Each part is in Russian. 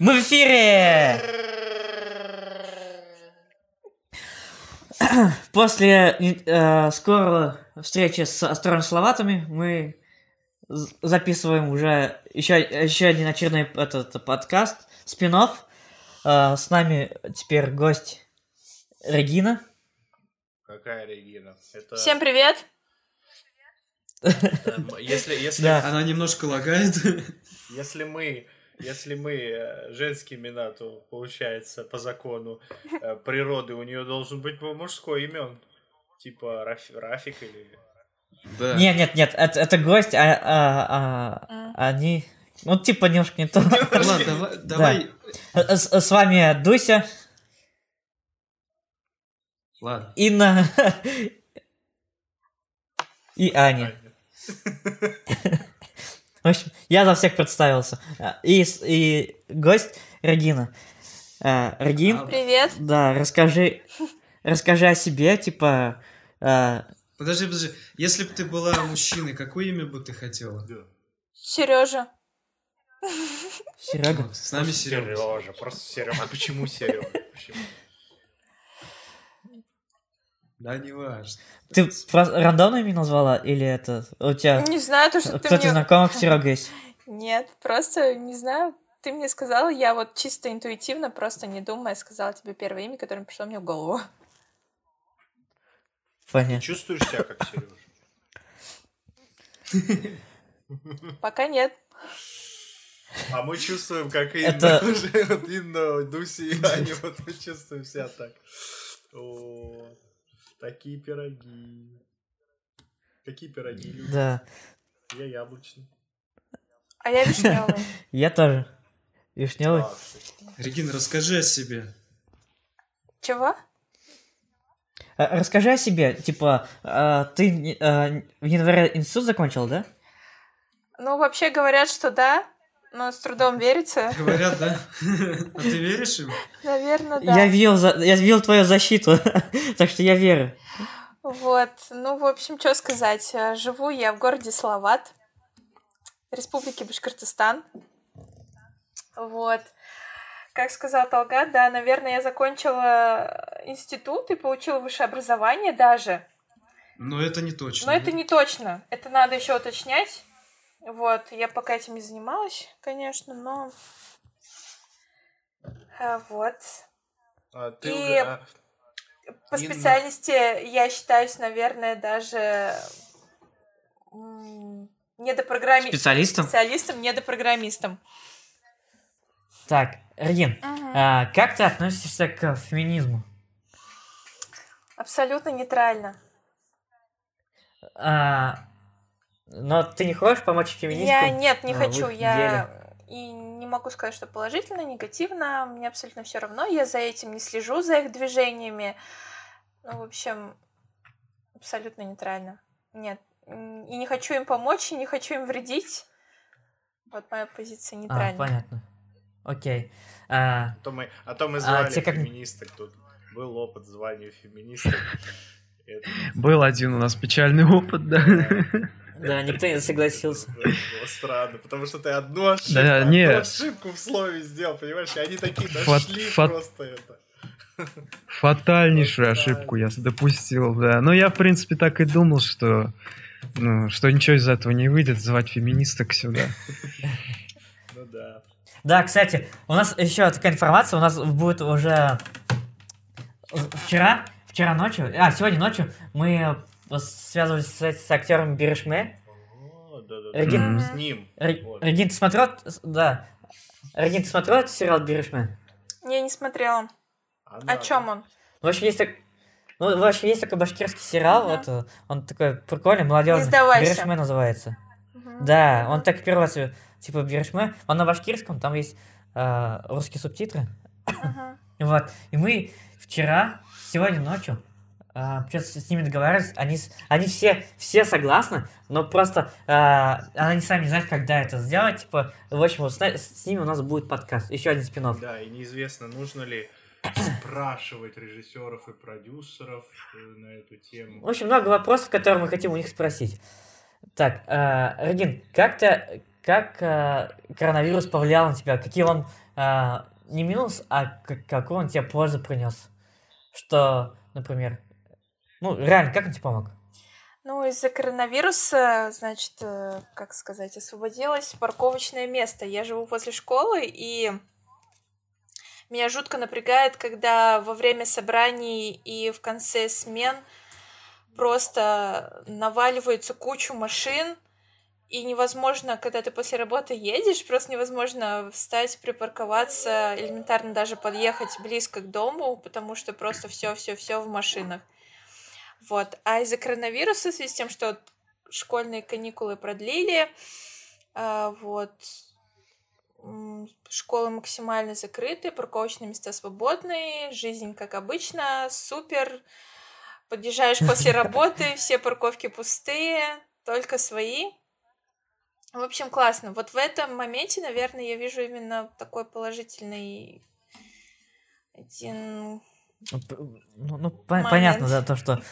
Мы в эфире! После э, скорой встречи с астронавтами мы записываем уже еще, еще один очередной этот подкаст, спин -офф. Э, с нами теперь гость Регина. Какая Регина? Это... Всем привет! Если, если... Да. Она немножко лагает. Если мы если мы э, женские имена, то получается по закону э, природы у нее должен быть мужской имен. Типа Раф, Рафик или... Да. Нет, нет, нет, это, это гость, а, а, а, а. они... Ну, типа, немножко не то. Ладно, давай... давай. Да. С, с вами Дуся. Ладно. Инна. И Аня. В общем, я за всех представился. И, и гость Регина. Э, Регин. Привет. Да, расскажи, расскажи о себе, типа... Э... Подожди, подожди. Если бы ты была мужчиной, какое имя бы ты хотела? Сережа. Серега. С нами Сережа. Сережа, просто Сережа. А почему Сережа? Почему? Да, не важно. Ты рандомно имя назвала? Или это у тебя... Не знаю, то, что ты Кто-то мне... знакомых Серега есть? Нет, просто не знаю. Ты мне сказала, я вот чисто интуитивно, просто не думая, сказала тебе первое имя, которое пришло мне в голову. Понятно. Ты чувствуешь себя как Сережа? Пока нет. А мы чувствуем, как Инна Это... Инна, Дуси и Аня, вот мы чувствуем себя так. Вот. Такие пироги. Какие пироги любишь? Да. Я яблочный. А я вишневый. Я тоже. Вишневый. Регина, расскажи о себе. Чего? А, расскажи о себе. Типа, а, ты а, в январе институт закончил, да? Ну, вообще говорят, что да, но с трудом верится. Говорят, да? А ты веришь им? Наверное, да. Я видел, я видел твою защиту, так что я верю. Вот, ну, в общем, что сказать. Живу я в городе Салават, Республике Башкортостан. Вот. Как сказал Талгат, да, наверное, я закончила институт и получила высшее образование даже. Но это не точно. Но это не точно. Это надо еще уточнять. Вот, я пока этим не занималась, конечно, но... А, вот. А, ты И а... по Инна... специальности я считаюсь, наверное, даже недопрограммистом. Специалистом? Специалистом, недопрограммистом. Так, Регин, угу. а, как ты относишься к феминизму? Абсолютно нейтрально. А, но ты не хочешь помочь феминисткам? Я нет, не хочу. Я и не могу сказать, что положительно, негативно. Мне абсолютно все равно. Я за этим не слежу, за их движениями. Ну, в общем, абсолютно нейтрально. Нет. И не хочу им помочь, и не хочу им вредить. Вот моя позиция а, нейтральная. А, понятно. Окей. А, а, то мы, а то мы а звали а, как... феминисток тут. Был опыт звания феминисток. Был один у нас печальный опыт, да. Да, никто не согласился. Было странно, потому что ты одну ошибку, да, одну не. ошибку в слове сделал, понимаешь? И они такие нашли фат, просто это. Фатальнейшую ошибку я допустил, да. Но я, в принципе, так и думал, что ну, что ничего из этого не выйдет, звать феминисток сюда. Ну да. Да, кстати, у нас еще такая информация, у нас будет уже вчера, вчера ночью, а, сегодня ночью мы связывались с, с актером Берешме. Регин, с ним. Регин, ты смотрел? Да. Регин, ты смотрел этот сериал Берешме? Я не смотрела. А, О чем он? В общем, есть так... Ну, в общем, есть такой башкирский сериал, вот, он такой прикольный, молодежный. Берешме называется. Uh-huh. Да, он так первый раз, типа, Берешме, он на башкирском, там есть э, русские субтитры. Uh-huh. вот, и мы вчера, сегодня ночью, а, что с ними договаривались, они, они все, все согласны, но просто а, они сами не знают, когда это сделать. Типа, в общем, вот с, с ними у нас будет подкаст, еще один спин -офф. Да, и неизвестно, нужно ли спрашивать режиссеров и продюсеров э, на эту тему. В общем, много вопросов, которые мы хотим у них спросить. Так, э, Регин, как то как э, коронавирус повлиял на тебя? Какие он не минус, а как, какой он тебе пользу принес. Что, например, ну, реально, как он тебе помог? Ну, из-за коронавируса, значит, э, как сказать, освободилось парковочное место. Я живу возле школы, и меня жутко напрягает, когда во время собраний и в конце смен просто наваливается кучу машин, и невозможно, когда ты после работы едешь, просто невозможно встать, припарковаться, элементарно даже подъехать близко к дому, потому что просто все, все, все в машинах. Вот. А из-за коронавируса, в связи с тем, что школьные каникулы продлили, э, вот, школы максимально закрыты, парковочные места свободные, жизнь как обычно, супер. Подъезжаешь после работы, все парковки пустые, только свои. В общем, классно. Вот в этом моменте, наверное, я вижу именно такой положительный один ну, ну понятно, да, то, что...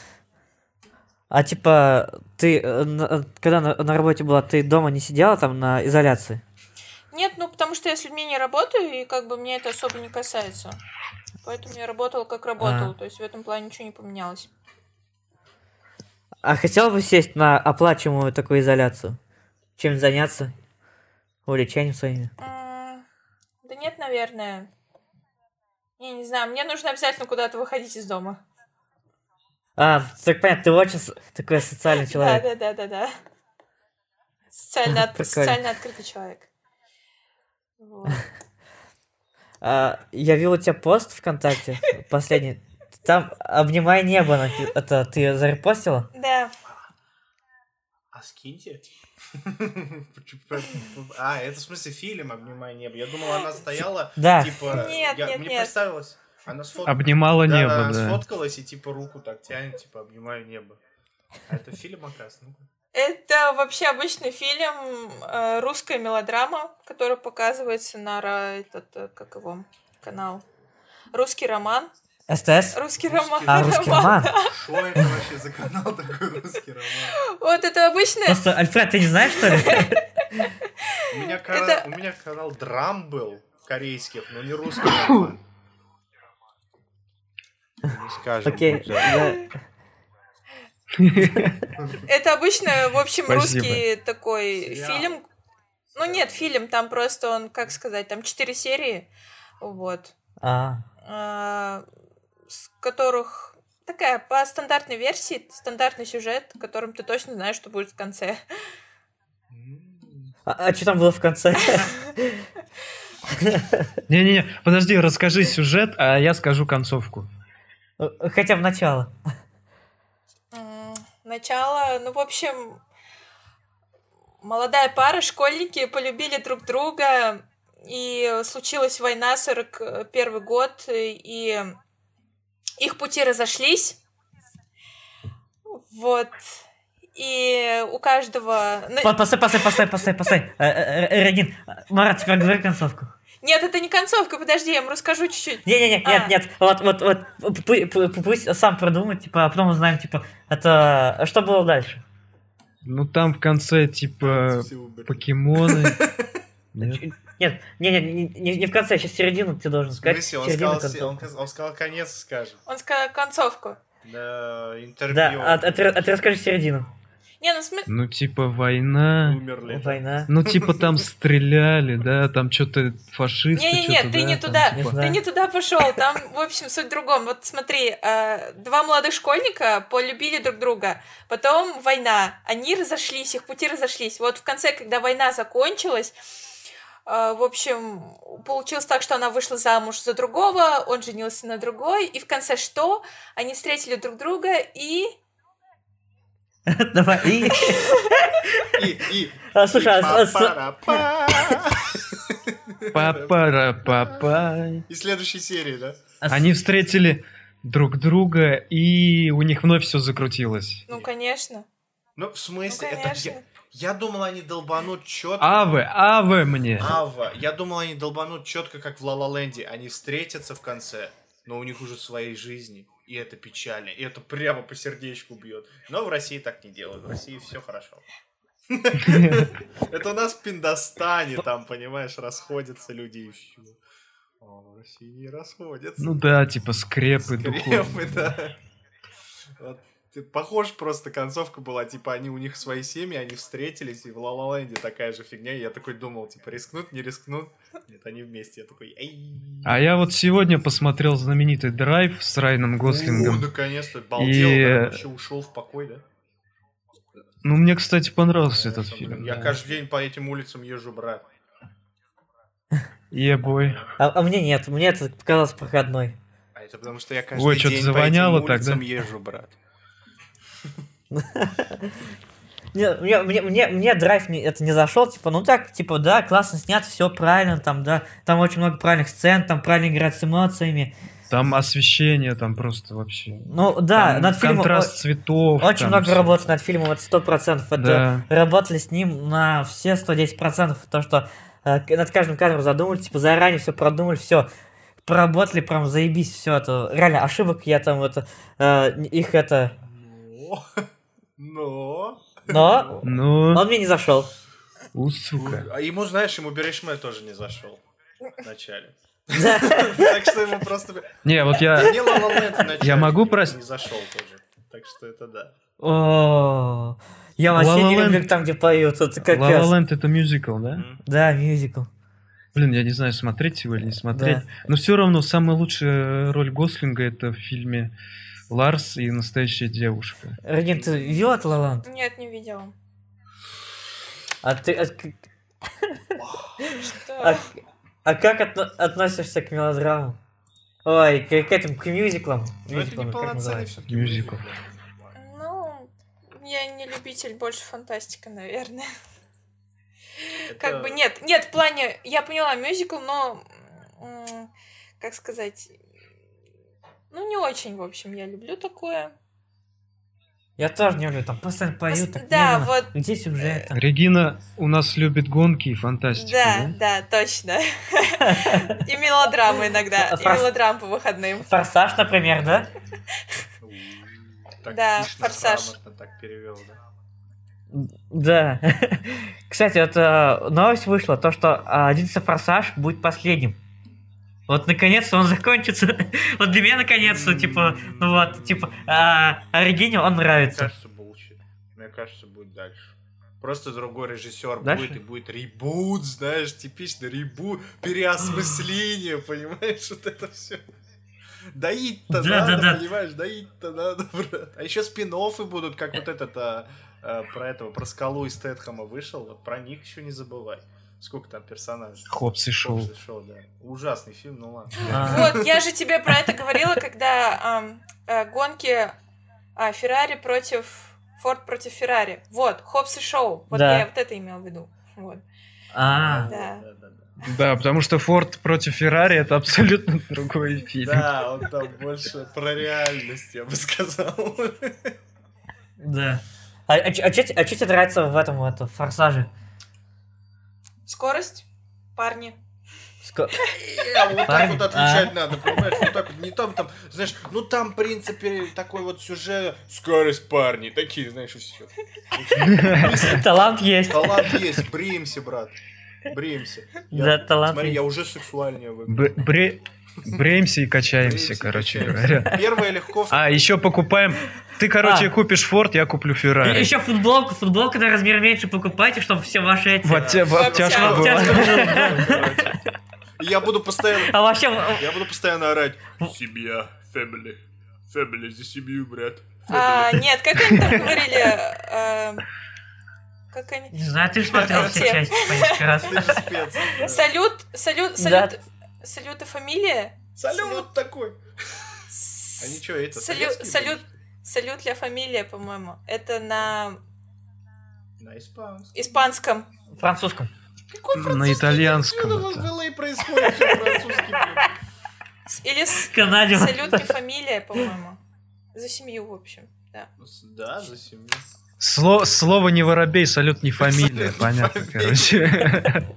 А типа, ты, э, когда на, на работе была, ты дома не сидела там на изоляции? Нет, ну потому что я с людьми не работаю, и как бы мне это особо не касается. Поэтому я работала как работала, а. то есть в этом плане ничего не поменялось. А хотел бы сесть на оплачиваемую такую изоляцию? Чем заняться? Увлечением своими? Да нет, наверное. Я не знаю, мне нужно обязательно куда-то выходить из дома. А, так понятно, ты очень такой социальный человек. Да, да, да, да, да. Социально, от... социально открытый человек. Вот. А, я видел у тебя пост ВКонтакте последний. Там обнимай небо. Это ты зарепостила? Да. А скиньте. А, это в смысле фильм «Обнимай небо». Я думал, она стояла, да. типа... Нет, нет, Мне нет. представилось. Она сфот... Обнимала да, небо, она да. сфоткалась и типа руку так тянет, типа «Обнимаю небо». А это фильм, оказывается? ну Это вообще обычный фильм, э, русская мелодрама, которая показывается на этот, э, как его, канал. Русский роман. СТС? Русский роман. А, русский роман? Что это вообще за канал такой русский роман? Вот это обычно... Просто, Альфред, ты не знаешь, что ли? У меня, канал, у меня канал драм был корейских, но не русский роман. Скажем. Окей, Это обычно, в общем, русский такой фильм. Ну нет, фильм, там просто он, как сказать, там четыре серии, вот. А. а с которых такая по стандартной версии, стандартный сюжет, которым ты точно знаешь, что будет в конце. А, а что там было в конце? Не-не-не, подожди, расскажи сюжет, а я скажу концовку. Хотя бы начало. Начало, ну, в общем, молодая пара, школьники полюбили друг друга, и случилась война 41 год, и их пути разошлись. Вот. И у каждого... Постой, постой, постой, постой, постой. Э, э, э, Регин, Марат, теперь говори концовку. Нет, это не концовка, подожди, я ему расскажу чуть-чуть. Не-не-не, а. нет, нет, вот, вот, вот, пусть сам продумает, типа, а потом узнаем, типа, это, что было дальше? Ну, там в конце, типа, покемоны. Нет, не, не, не, не в конце, сейчас середину ты должен сказать. Смысле, он, сказал, он, он сказал конец, скажем. Он сказал концовку. Да, интервью. Да, а, а, ты, а ты расскажи середину. Не, ну, см... ну типа война. Умерли. Война. Ну типа там стреляли, да, там что-то фашисты. Не, не, не, ты не туда, ты не туда пошел. Там, в общем, суть в другом. Вот смотри, э, два молодых школьника полюбили друг друга, потом война, они разошлись, их пути разошлись. Вот в конце, когда война закончилась, э, в общем, получилось так, что она вышла замуж за другого, он женился на другой, и в конце что? Они встретили друг друга и Давай. И... И, и. А, слушай, а... Папара папа. И следующей серии, да? Они встретили друг друга, и у них вновь все закрутилось. Ну, конечно. Ну, в смысле, ну, это... Я, я думал, они долбанут четко. Авы, авы мне. Ава. Я думал, они долбанут четко, как в Ла Ленде. Они встретятся в конце, но у них уже своей жизни и это печально, и это прямо по сердечку бьет. Но в России так не делают, в России все хорошо. Это у нас в Пиндостане, там, понимаешь, расходятся люди и все. А в России не расходятся. Ну да, типа скрепы, Скрепы, да. Вот похож просто концовка была, типа, они у них свои семьи, они встретились, и в ла такая же фигня, и я такой думал, типа, рискнут, не рискнут? Нет, они вместе, я такой, эй. А я вот сегодня посмотрел знаменитый драйв с Райаном Гослингом. О, наконец-то, балдел, и... да, вообще ушел в покой, да? Ну, мне, кстати, понравился этот фильм. Я да. каждый день по этим улицам езжу, брат. Ебой. А, а мне нет, мне это показалось проходной. А это потому что я каждый Ой, день по этим улицам езжу, брат. Мне, мне, мне, мне драйв не, это не зашел, типа, ну так, типа, да, классно снят, все правильно, там, да, там очень много правильных сцен, там правильно играть с эмоциями. Там освещение, там просто вообще. Ну да, там над фильмом. Контраст цветов. Очень много все. работы над фильмом, это сто процентов. Это да. работали с ним на все 110 процентов, то что э, над каждым кадром задумали, типа заранее все продумали, все поработали, прям заебись, все это. Реально ошибок я там это э, их это но... Но? Но... Он мне не зашел. У, сука. А ему, знаешь, ему Берешме тоже не зашел. Вначале. Так что ему просто... Не, вот я... Я могу простить. Не зашел тоже. Так что это да. О, я вообще не люблю там, где поют. Это капец. La La это мюзикл, да? Да, мюзикл. Блин, я не знаю, смотреть его или не смотреть. Но все равно самая лучшая роль Гослинга это в фильме Ларс и настоящая девушка. Реген, ты видела Атлаланд? Нет, не видела. А ты... А, Что? А, а как отно относишься к мелодрамам? Ой, к, к этим, к мюзиклам. Ну, это не полноценный все-таки мюзикл. Ну, я не любитель больше фантастика, наверное. Это... Как бы нет, нет, в плане, я поняла мюзикл, но как сказать, ну, не очень, в общем, я люблю такое. Я тоже не люблю, там постоянно поют, так Да, вот. Где сюжет? Регина у нас любит гонки и фантастику, да? Да, да, точно. И мелодрамы иногда, и мелодрам по выходным. Форсаж, например, да? Да, форсаж. так перевел, да? Да. Кстати, вот э, новость вышла, то, что одиннадцатый форсаж будет последним. Вот наконец-то он закончится. вот для меня наконец-то, типа, ну вот, типа, а, Оригине он нравится. Мне кажется, булщит. Мне кажется, будет дальше. Просто другой режиссер дальше? будет и будет ребут, знаешь, типичный ребут, переосмысление, понимаешь, вот это все. Доить-то да, надо, да, да. понимаешь, доить-то надо, брат. А еще спин будут, как вот этот, а, а, про этого, про скалу из Тетхама вышел, вот про них еще не забывай. Сколько там персонажей? Хопс и Шоу. Хопс и Шоу, да. Ужасный фильм, ну ладно. Вот, я же тебе про это говорила, когда э, гонки а, Феррари против... Форд против Феррари. Вот, Хопс и Шоу. Вот я вот это имел в виду. Вот. А, да. Да, потому что Форд против Феррари это абсолютно другой фильм. Да, он там больше про реальность, я бы сказал. Да. А, а, а, что а тебе нравится в этом вот, форсаже? Скорость, парни. Ско... А, вот так вот отвечать а? надо, понимаешь? Вот так вот, не там, там, знаешь, ну там, в принципе, такой вот сюжет, скорость, парни, такие, знаешь, и все. Талант есть. Талант есть, бреемся, брат. Бреемся. Да, талант Смотри, я уже сексуальнее выгляжу. Бреемся и качаемся, короче говоря. Первое легко. А, еще покупаем ты, короче, а. купишь Форд, я куплю Феррари. Еще футболку, футболку на размер меньше покупайте, чтобы все ваши эти... Вот тебе обтяжка была. Я буду постоянно... А вообще... Я буду постоянно орать. Семья, family. Family за семью, брат. А, нет, как они там говорили? А, как они... Не знаю, ты же смотрел все части по раз. Ты же спец. Салют, салют, салют, салют и фамилия? Салют такой. А ничего, это Салют, салют, Салют для фамилия, по-моему. Это на... На испанском. Испанском. Французском. Какой На итальянском. Что это? в происходит французский? Или с... Канаде. Салют не фамилия, по-моему. За семью, в общем. Да, да за семью. Слово, слово не воробей, салют не фамилия. Понятно, короче.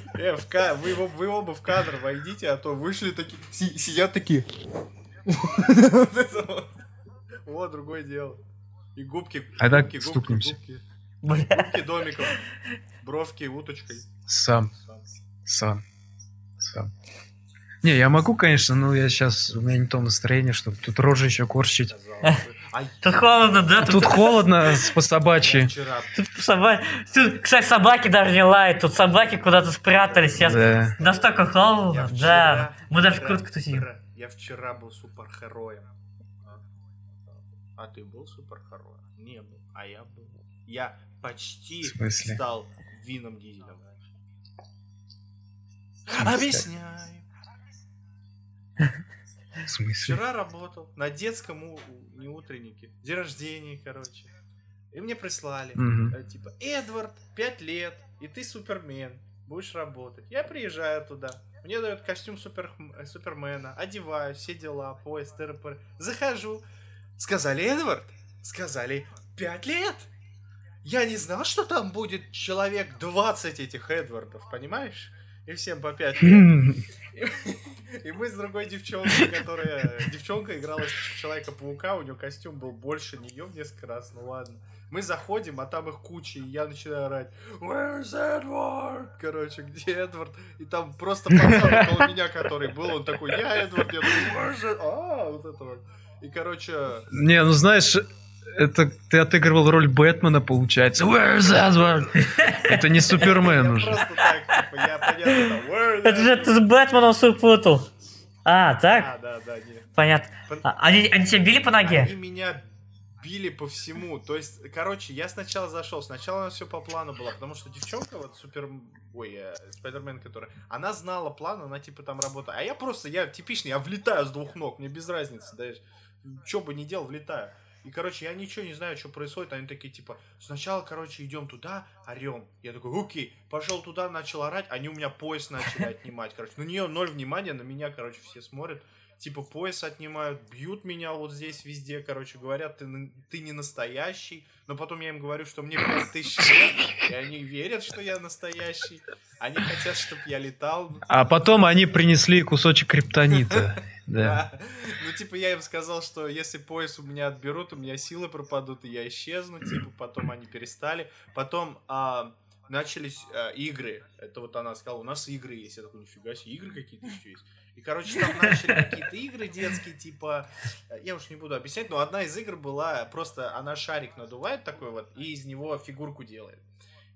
Э, в ка... вы, вы оба в кадр войдите, а то вышли такие, сидят такие. Вот другое дело. И губки. А так стукнемся. Руки домиком, бровки уточкой. Сам. Сам. Сам. Не, я могу, конечно, но я сейчас, у меня не то настроение, чтобы тут рожи еще корчить. Тут холодно, да? Тут холодно по собачьи. Тут собаки... Тут, кстати, собаки даже не лают. Тут собаки куда-то спрятались. Сейчас да. настолько холодно. Да. Мы даже в куртку тусим. Я вчера был суперхероем. А ты был суперхероем? Не был. А я был. Я почти стал вином дизелем. Объясняю. В смысле? Вчера работал на детском не утреннике. День рождения, короче. И мне прислали. Угу. Типа, Эдвард, 5 лет, и ты супермен. Будешь работать. Я приезжаю туда. Мне дают костюм супер, э, супермена. Одеваю, все дела, поезд, ТРП. Захожу. Сказали, Эдвард. Сказали, 5 лет. Я не знал, что там будет человек 20 этих Эдвардов, понимаешь? И всем по 5 лет. И мы с другой девчонкой, которая... Девчонка играла Человека-паука, у нее костюм был больше нее в несколько раз, ну ладно. Мы заходим, а там их куча, и я начинаю орать Where's Edward? Короче, где Эдвард? И там просто пацан около меня, который был, он такой, я Эдвард, я такой, Where's Edward? А, вот это вот. И, короче... Не, ну знаешь, это ты отыгрывал роль Бэтмена, получается. Where's Edward? Это не Супермен уже. Просто так, типа, я понятно, Это же ты с Бэтменом супутал. А, так? А, да, да, нет. Понятно. А, они, они тебя били по ноге? Они меня били по всему. То есть, короче, я сначала зашел. Сначала у нас все по плану было, потому что девчонка, вот супер... Ой, э, Спайдермен, которая... Она знала план, она типа там работает. А я просто, я типичный, я влетаю с двух ног, мне без разницы, да, что бы ни делал, влетаю. И, короче, я ничего не знаю, что происходит. Они такие, типа, сначала, короче, идем туда, орем. Я такой, окей, пошел туда, начал орать. Они у меня пояс начали отнимать, короче. На нее ноль внимания, на меня, короче, все смотрят. Типа, пояс отнимают, бьют меня вот здесь везде, короче, говорят, ты, ты не настоящий. Но потом я им говорю, что мне 5000 лет, и они верят, что я настоящий. Они хотят, чтобы я летал. А потом они принесли кусочек криптонита. Да. Типа, я им сказал, что если пояс у меня отберут, у меня силы пропадут, и я исчезну. Типа, потом они перестали. Потом а, начались а, игры. Это вот она сказала, у нас игры есть. Я такой, нифига себе, игры какие-то еще есть. И, короче, там начали какие-то игры детские, типа, я уж не буду объяснять, но одна из игр была просто, она шарик надувает такой вот, и из него фигурку делает.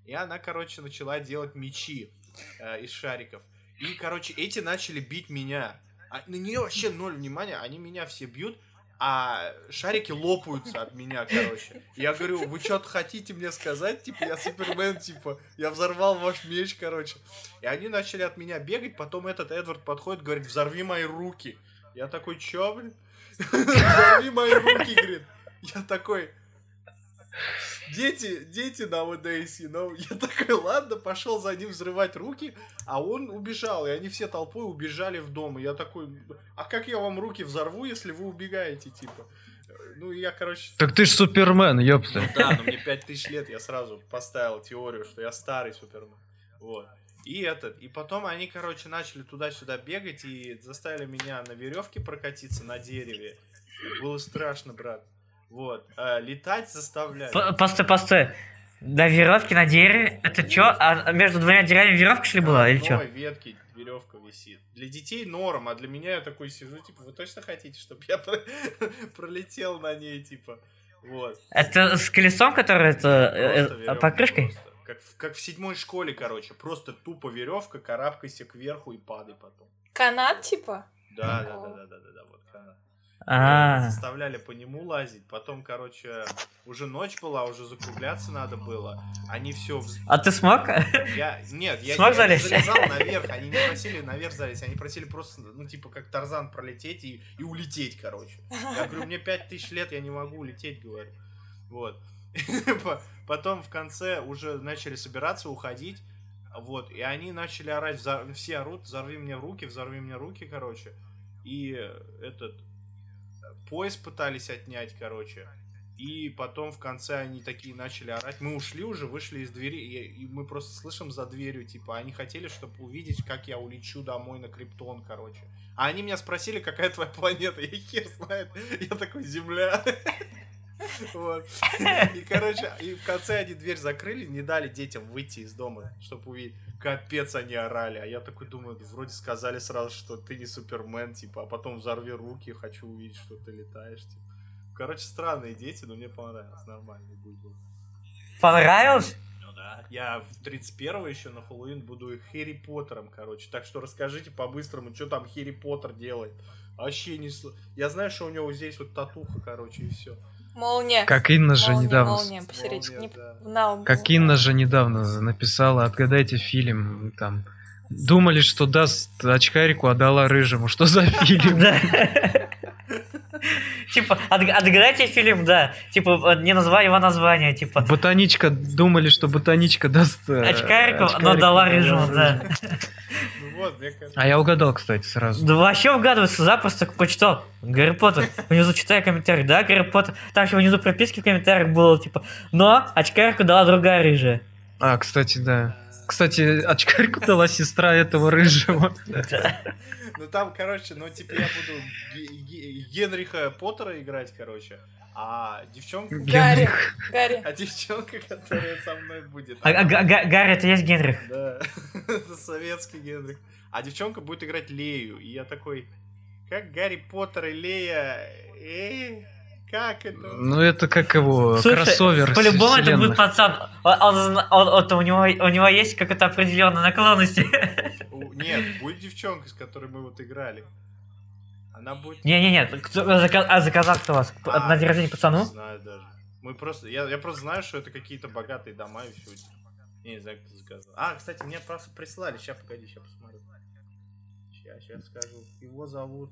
И она, короче, начала делать мечи э, из шариков. И, короче, эти начали бить меня. А на нее вообще ноль внимания, они меня все бьют, а шарики лопаются от меня, короче. Я говорю, вы что-то хотите мне сказать? Типа, я Супермен, типа, я взорвал ваш меч, короче. И они начали от меня бегать, потом этот Эдвард подходит, говорит, взорви мои руки. Я такой, чё, блин? Взорви мои руки, говорит. Я такой, дети, дети на ОДС, но я такой, ладно, пошел за ним взрывать руки, а он убежал, и они все толпой убежали в дом, и я такой, а как я вам руки взорву, если вы убегаете, типа? Ну, я, короче... Так ты ж Супермен, ёпта. Ну, да, но мне 5000 лет, я сразу поставил теорию, что я старый Супермен. Вот. И этот, и потом они, короче, начали туда-сюда бегать и заставили меня на веревке прокатиться на дереве. Было страшно, брат. Вот. А, летать заставляют. Постой, постой. На веревке на дереве? Это что? А между двумя деревьями веревка шли была или что? ветки веревка висит. Для детей норм, а для меня я такой сижу, типа, вы точно хотите, чтобы я пролетел на ней, типа, вот. Это с колесом, которое это э, э, покрышкой? Как, как в седьмой школе, короче, просто тупо веревка, карабкайся кверху и падай потом. Канат, типа? Да, да, да, да, да, да, да, вот канат. А. Заставляли по нему лазить. Потом, короче, уже ночь была, уже закругляться надо было. Они все... А ты смог? Я... Нет, я, смог я не залезал наверх. Они не просили наверх залезть. Они просили просто, ну, типа, как Тарзан пролететь и, и улететь, короче. Я говорю, мне пять тысяч лет, я не могу улететь, говорю. Вот. Потом в конце уже начали собираться, уходить. Вот, и они начали орать, все орут, взорви мне руки, взорви мне руки, короче. И этот, пояс пытались отнять, короче. И потом в конце они такие начали орать. Мы ушли уже, вышли из двери, и, и мы просто слышим за дверью, типа, они хотели, чтобы увидеть, как я улечу домой на Криптон, короче. А они меня спросили, какая твоя планета. Я хер знает. Я такой, Земля. Вот. И, короче, и в конце они дверь закрыли, не дали детям выйти из дома, чтобы увидеть. Капец они орали. А я такой думаю, вроде сказали сразу, что ты не Супермен, типа, а потом взорви руки, хочу увидеть, что ты летаешь, типа. Короче, странные дети, но мне понравилось, нормальный был. Понравилось? Ну да. Я в 31 еще на Хэллоуин буду Хэри Поттером, короче. Так что расскажите по-быстрому, что там Хэри Поттер делает. Вообще не... Я знаю, что у него здесь вот татуха, короче, и все. Молния. Как Инна же молния, недавно... Молния, молния, да. Как Инна же недавно написала, отгадайте фильм, там... Думали, что даст очкарику, а дала рыжему. Что за фильм? Типа, отгадайте фильм, да. Типа, не назвали его название, типа. Ботаничка, думали, что ботаничка даст... Э, очкарику, но дала рыжему, да. А я угадал, кстати, сразу. Да вообще угадывается, запросто почитал. Гарри Поттер. Внизу читаю комментарий, да, Гарри Поттер. Там еще внизу прописки в комментариях было, типа, но очкарику дала другая рыжая. А, кстати, да. Кстати, очкарику дала сестра этого рыжего. Ну там, короче, ну типа я буду Генриха Поттера играть, короче. А девчонка... Гарри. Гарри. А девчонка, которая со мной будет... А, а, Гарри, это есть Генрих? Да, это советский Генрих. А девчонка будет играть Лею. И я такой, как Гарри Поттер и Лея... Эй, как это? Ну, это как его Слушай, кроссовер По-любому это будет пацан. Он, он, он, он, у, него, у него есть какая-то определенная наклонность. Нет, будет девчонка, с которой мы вот играли. Она будет... Не-не-не, а заказал кто вас? А, на день рождения пацану? Не знаю даже. Мы просто... Я, я просто знаю, что это какие-то богатые дома и все. Я не знаю, кто заказал. А, кстати, мне просто прислали. Сейчас, погоди, сейчас посмотрю. Сейчас, сейчас скажу. Его зовут...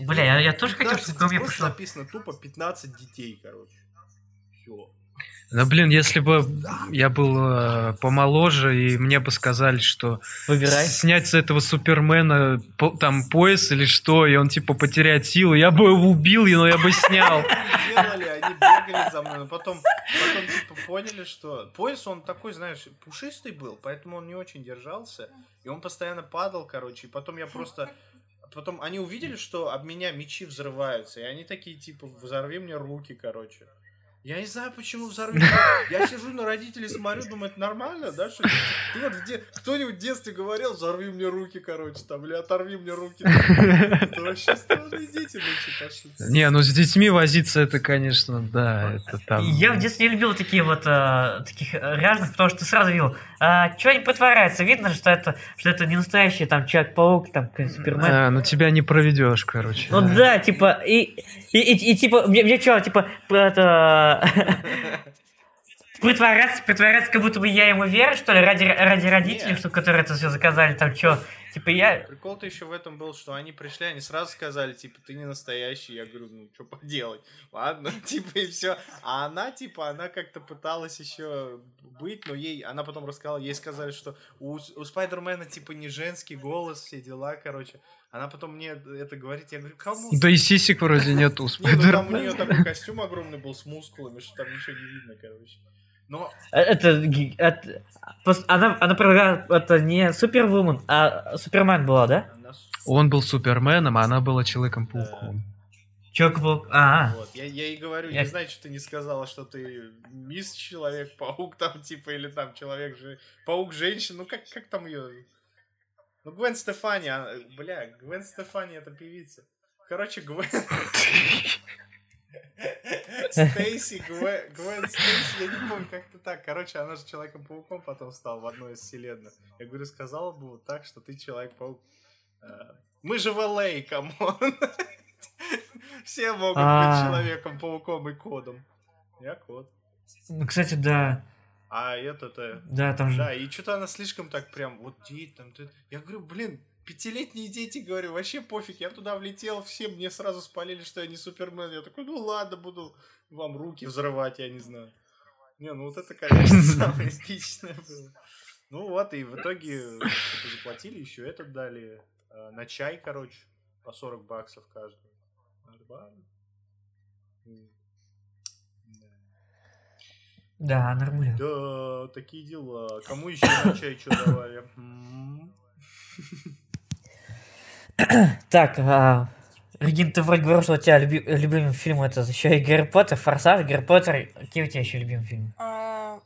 Бля, я, я тоже хотел, чтобы ко мне пришло. написано тупо 15 детей, короче. Все. Да блин, если бы я был э, помоложе, и мне бы сказали, что Выбирай. снять с этого Супермена по, там пояс или что, и он типа потеряет силу, я бы его убил, но я бы снял. Делали, они бегали за мной, но потом, потом типа поняли, что пояс он такой, знаешь, пушистый был, поэтому он не очень держался, и он постоянно падал, короче, и потом я просто Потом они увидели, что об меня мечи взрываются, и они такие, типа, взорви мне руки, короче. Я не знаю, почему взорви. Я сижу на родителей, смотрю, думаю, это нормально, да? Что ты вот в де... Кто-нибудь в детстве говорил, взорви мне руки, короче, там, или оторви мне руки. Это вообще странные дети ночи пошли. Не, ну с детьми возиться, это, конечно, да, это там... Я в детстве не любил такие вот, э, таких ряжных, потому что ты сразу видел, а, что они притворяются, видно, что это, что это не настоящий там Человек-паук, там, Супермен. А, ну тебя не проведешь, короче. Ну да, типа, и, и, и, и типа, мне, мне что, типа, это Притворяться, притворяться, как будто бы я ему верю, что ли, ради, ради родителей, что, которые это все заказали, там что, типа я... Прикол-то еще в этом был, что они пришли, они сразу сказали, типа, ты не настоящий, я говорю, ну, что поделать, ладно, типа, и все. А она, типа, она как-то пыталась еще быть, но ей, она потом рассказала, ей сказали, что у, у Спайдермена, типа, не женский голос, все дела, короче. Она потом мне это говорит, я говорю, кому? Да и сисек вроде нет у Спайдермена. Ну там у нее такой костюм огромный был с мускулами, что там ничего не видно, короче. Но... Э, это, это она, она предлагала, это не Супервумен, а Супермен была, да? Он был Суперменом, а она была Человеком-пауком. Человек-паук, а, вот. я, я и говорю, я... не знаю, что ты не сказала, что ты мисс Человек-паук там, типа, или там Человек же Паук-женщина, ну как, как там ее ну, Гвен Стефани, а, бля, Гвен Стефани это певица. Короче, Гвен... Стейси, Гвен, Гвен Стейси, я не помню, как-то так. Короче, она же Человеком-пауком потом стала в одной из вселенных. Я говорю, сказала бы вот так, что ты Человек-паук. Э, мы же в LA, come on. Все могут быть а. Человеком-пауком и котом. Я кот. Ну, кстати, да. А это-то... Да, там же... Да, и что-то она слишком так прям, вот дети там... Ты... Я говорю, блин, пятилетние дети, говорю, вообще пофиг, я туда влетел, все мне сразу спалили, что я не Супермен. Я такой, ну ладно, буду вам руки взрывать, я не знаю. Не, ну вот это, конечно, самое эпичное было. Ну вот, и в итоге что-то заплатили, еще этот дали э, на чай, короче, по 40 баксов каждый. Нормально. Да, нормально. Да, такие дела. Кому еще на чай что давали? Так, а, Регин, ты вроде говорил, что у тебя люби, любимый фильм это еще и Гарри Поттер, Форсаж, Гарри Поттер. Какие у тебя еще любимые фильмы? А,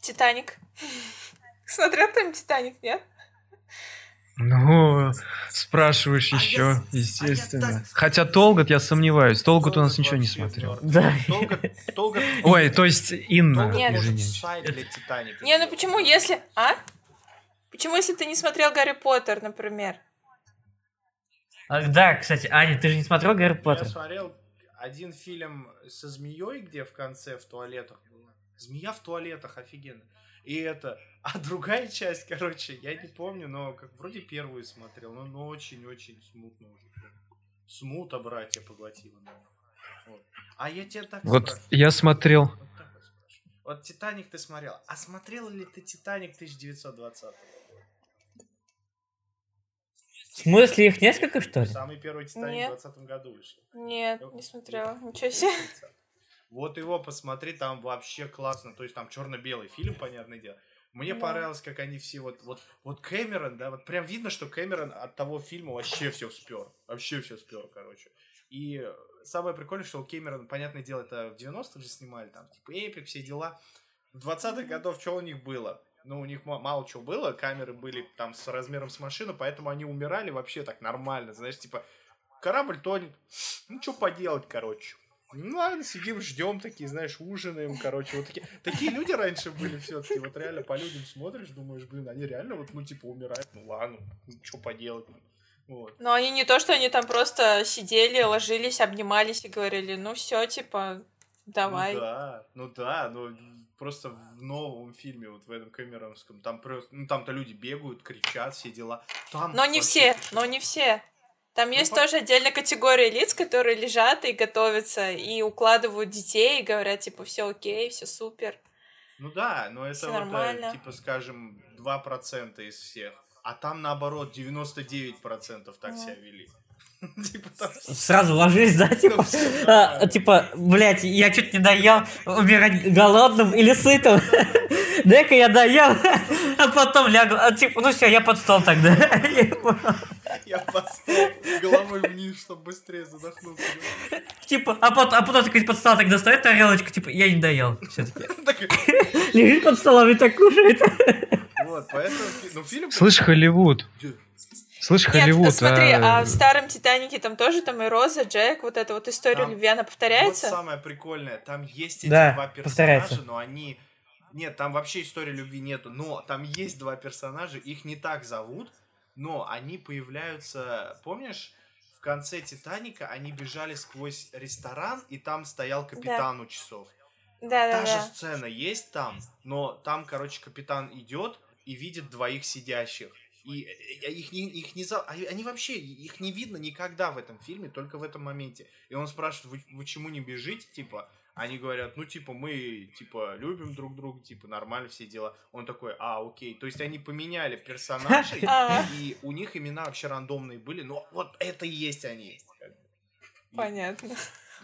Титаник. Смотрел там Титаник, нет? Ну, спрашиваешь а еще, я, естественно. А так... Хотя Толгот я сомневаюсь. Толгот у нас ничего не смотрел. Да. Ой, то есть Инна, Нет. Не, ну почему, если... А? Почему, если ты не смотрел Гарри Поттер, например? А, да, кстати, Аня, ты же не смотрел Гарри Поттер? Я смотрел один фильм со змеей, где в конце в туалетах было. Змея в туалетах, офигенно. И это... А другая часть, короче, я не помню, но как вроде первую смотрел, но, но очень-очень смутно уже. Смута братья поглотила. Вот. А я тебе так Вот спрашиваю. я смотрел. Вот, вот Титаник ты смотрел. А смотрел ли ты Титаник 1920 -го? В смысле, их несколько, что ли? Самый первый Титаник в 20 году вышел. Нет, не смотрела. Ничего себе. Вот его посмотри, там вообще классно. То есть там черно-белый фильм, понятное дело. Мне да. понравилось, как они все вот, вот, вот Кэмерон, да, вот прям видно, что Кэмерон от того фильма вообще все спер. Вообще все спер, короче. И самое прикольное, что у Кэмерона, понятное дело, это в 90-х же снимали, там, типа, эпик, все дела. В 20-х годов что у них было? Ну, у них мало чего было, камеры были там с размером с машину, поэтому они умирали вообще так нормально, знаешь, типа, корабль тонет, ну, что поделать, короче. Ну ладно, сидим, ждем такие, знаешь, ужинаем, короче, вот такие. Такие люди раньше были все-таки, вот реально по людям смотришь, думаешь, блин, они реально вот, ну, типа, умирают, ну ладно, что поделать. Вот. Но они не то, что они там просто сидели, ложились, обнимались и говорили, ну все, типа, давай. Ну да, ну да, ну просто в новом фильме, вот в этом Кэмеронском, там просто, ну там-то люди бегают, кричат, все дела. Там но не все, но не все. Там ну, есть по... тоже отдельная категория лиц, которые лежат и готовятся, и укладывают детей, и говорят, типа, все окей, все супер. Ну да, но это вот, э, нормально. типа, скажем, 2% из всех. А там, наоборот, 99% так себя вели. Типа Сразу ложись, да, типа, а, типа, блядь, я чуть не доел, умирать голодным или сытым. Дай-ка я доел, а потом лягу, а, типа, ну все, я под стол тогда. Я под стол, головой вниз, чтобы быстрее задохнуться. Типа, а потом, а потом такой под стол так достает тарелочку, типа, я не доел, все-таки. Лежит под столом и так кушает. Вот, поэтому, ну, фильм... Слышь, Холливуд, Слышь, Нет, Холливуд, смотри, а... а в старом Титанике там тоже там и Роза, Джек, вот эта вот история там, любви, она повторяется? Вот самое прикольное, там есть эти да, два персонажа, повторяется. но они... Нет, там вообще истории любви нету, но там есть два персонажа, их не так зовут, но они появляются, помнишь, в конце Титаника они бежали сквозь ресторан, и там стоял капитан да. у часов. Да, Та да, же да. сцена есть там, но там, короче, капитан идет и видит двоих сидящих. И э, их не, их не за... А, они вообще, их не видно никогда в этом фильме, только в этом моменте. И он спрашивает, вы, вы чему не бежите, типа? Они говорят, ну, типа, мы, типа, любим друг друга, типа, нормально все дела. Он такой, а, окей. То есть они поменяли персонажей, и у них имена вообще рандомные были, но вот это и есть они. Понятно.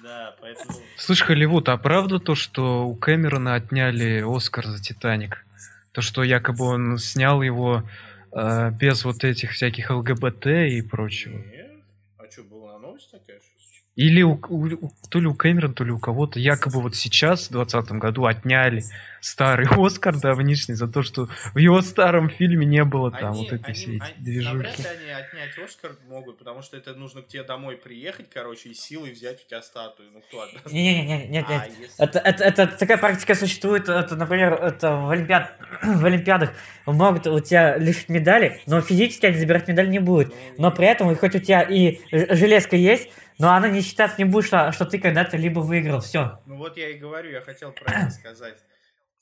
Да, поэтому... Слышь, Холливуд, а правда то, что у Кэмерона отняли Оскар за «Титаник»? То, что якобы он снял его э, без вот этих всяких ЛГБТ и прочего. Нет. А что, была новость такая? Или у, у, то ли у Кэмерона, то ли у кого-то. Якобы вот сейчас, в 2020 году, отняли старый Оскар давнишний за то, что в его старом фильме не было там они, вот этой они, всей они, движухи. Они отнять Оскар могут, потому что это нужно к тебе домой приехать, короче, и силой взять у тебя статую. Ну кто отдаст? Не-не-не, нет, нет. А, если... это, это, это такая практика существует, это, например, это в, Олимпиад... в Олимпиадах могут у тебя лишить медали, но физически они забирать медаль не будут. Ну, но при этом, хоть у тебя и железка есть, но она не считаться не будет, что, что ты когда-то либо выиграл, все. Ну вот я и говорю, я хотел правильно сказать.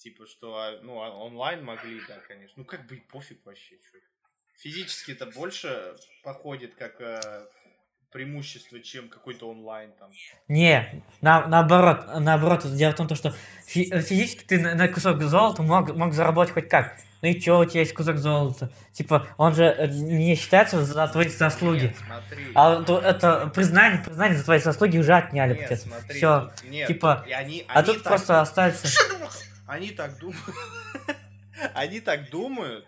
Типа, что а, ну, а, онлайн могли, да, конечно. Ну как бы и пофиг вообще. Что. Физически это больше походит как э, преимущество, чем какой-то онлайн там. Не, на, наоборот, наоборот, дело в том, что физически ты на, на кусок золота мог, мог заработать хоть как. Ну и чё, у тебя есть кусок золота? Типа, он же э, не считается за твои заслуги. Нет, смотри. А то, это признание, признание за твои заслуги уже отняли. Нет, смотри, Все, нет, типа, они, а тут так... просто остается... Они так думают. Они так думают,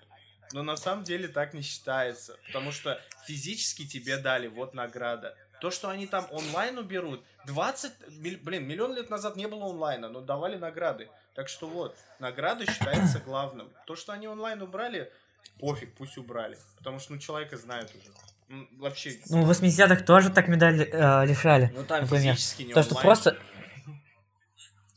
но на самом деле так не считается. Потому что физически тебе дали вот награда. То, что они там онлайн уберут, 20, блин, миллион лет назад не было онлайна, но давали награды. Так что вот, награды считается главным. То, что они онлайн убрали, пофиг, пусть убрали. Потому что, ну, человека знают уже. Вообще. Ну, в 80-х тоже так медаль э, лишали. Ну, там например. физически не То, онлайн. что просто...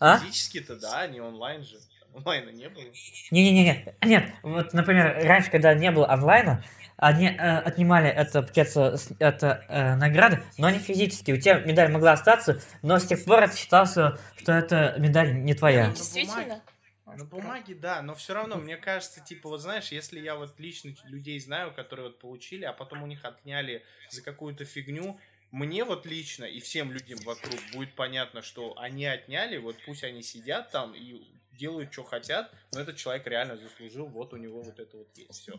А? Физически-то, да, не онлайн же. Онлайна не было. Не-не-не, нет, вот, например, раньше, когда не было онлайна, они э, отнимали это, получается, это э, награды, но не физически. У тебя медаль могла остаться, но с тех пор это считалось, что это медаль не твоя. Действительно? На бумаге, да, но все равно, мне кажется, типа, вот знаешь, если я вот лично людей знаю, которые вот получили, а потом у них отняли за какую-то фигню, мне вот лично и всем людям вокруг будет понятно, что они отняли, вот пусть они сидят там и делают, что хотят, но этот человек реально заслужил, вот у него вот это вот есть, все.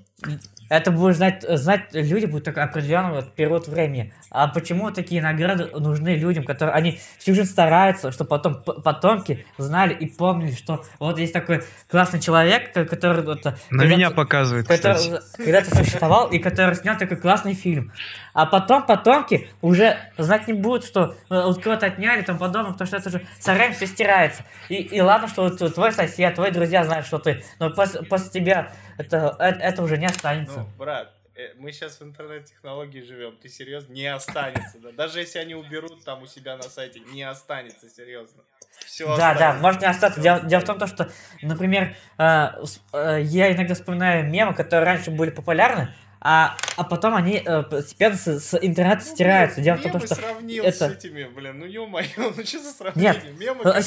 Это будут знать, знать люди будут только определенный вот период времени. А почему такие награды нужны людям, которые, они всю жизнь стараются, чтобы потом потомки знали и помнили, что вот есть такой классный человек, который... Вот, На меня показывает, который, Когда-то существовал и который снял такой классный фильм. А потом потомки уже знать не будут, что э, вот кого-то отняли и тому подобное, потому что это уже со временем все стирается. И, и ладно, что вот твой сосед, твои друзья знают, что ты, но после, после тебя это, это, это уже не останется. Ну, брат, э, мы сейчас в интернет-технологии живем, ты серьезно? Не останется, да? Даже если они уберут там у себя на сайте, не останется, серьезно. Все да, останется. да, может не остаться. Дело, дело в том, что, например, э, э, я иногда вспоминаю мемы, которые раньше были популярны, а, а потом они э, постепенно с, с интернета ну, стираются. Дело в том, что... сравнил это... с этими, блин, ну ё-моё, ну что за сравнение? Нет, Мемы э,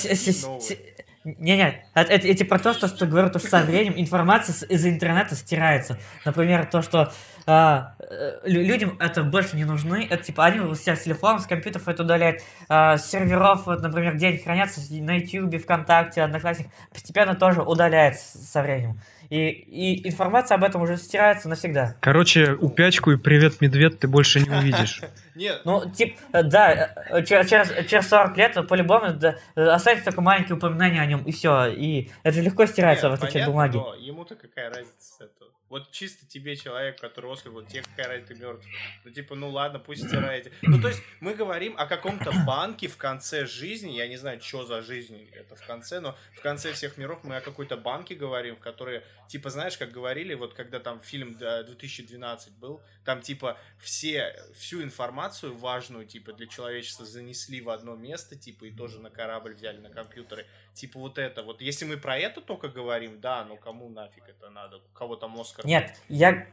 не-не, это про то, что, что говорю, то, что со временем информация из интернета стирается. Например, то, что а, э, людям это больше не нужны. Это типа они у себя с телефонов, с компьютеров это удаляют. А, с серверов, вот, например, где они хранятся на YouTube, ВКонтакте, Одноклассник, постепенно тоже удаляется со временем. И, и информация об этом уже стирается навсегда. Короче, упячку и привет, медведь ты больше не увидишь. Нет. Ну, типа, да, э, через, через 40 лет по-любому да, останется только маленькие упоминания о нем, и все. И это же легко стирается, Нет, в отличие от бумаги. ему-то какая разница это? Вот чисто тебе человек, который Оскар, вот тебе какая разница, ты мертв. Ну, типа, ну ладно, пусть стираете. Ну, то есть, мы говорим о каком-то банке в конце жизни, я не знаю, что за жизнь это в конце, но в конце всех миров мы о какой-то банке говорим, в которой, типа, знаешь, как говорили, вот когда там фильм 2012 был, там, типа, все, всю информацию важную, типа, для человечества занесли в одно место, типа, и тоже на корабль взяли, на компьютеры. Типа, вот это вот. Если мы про это только говорим, да, но кому нафиг это надо? У кого там Оскар нет, я,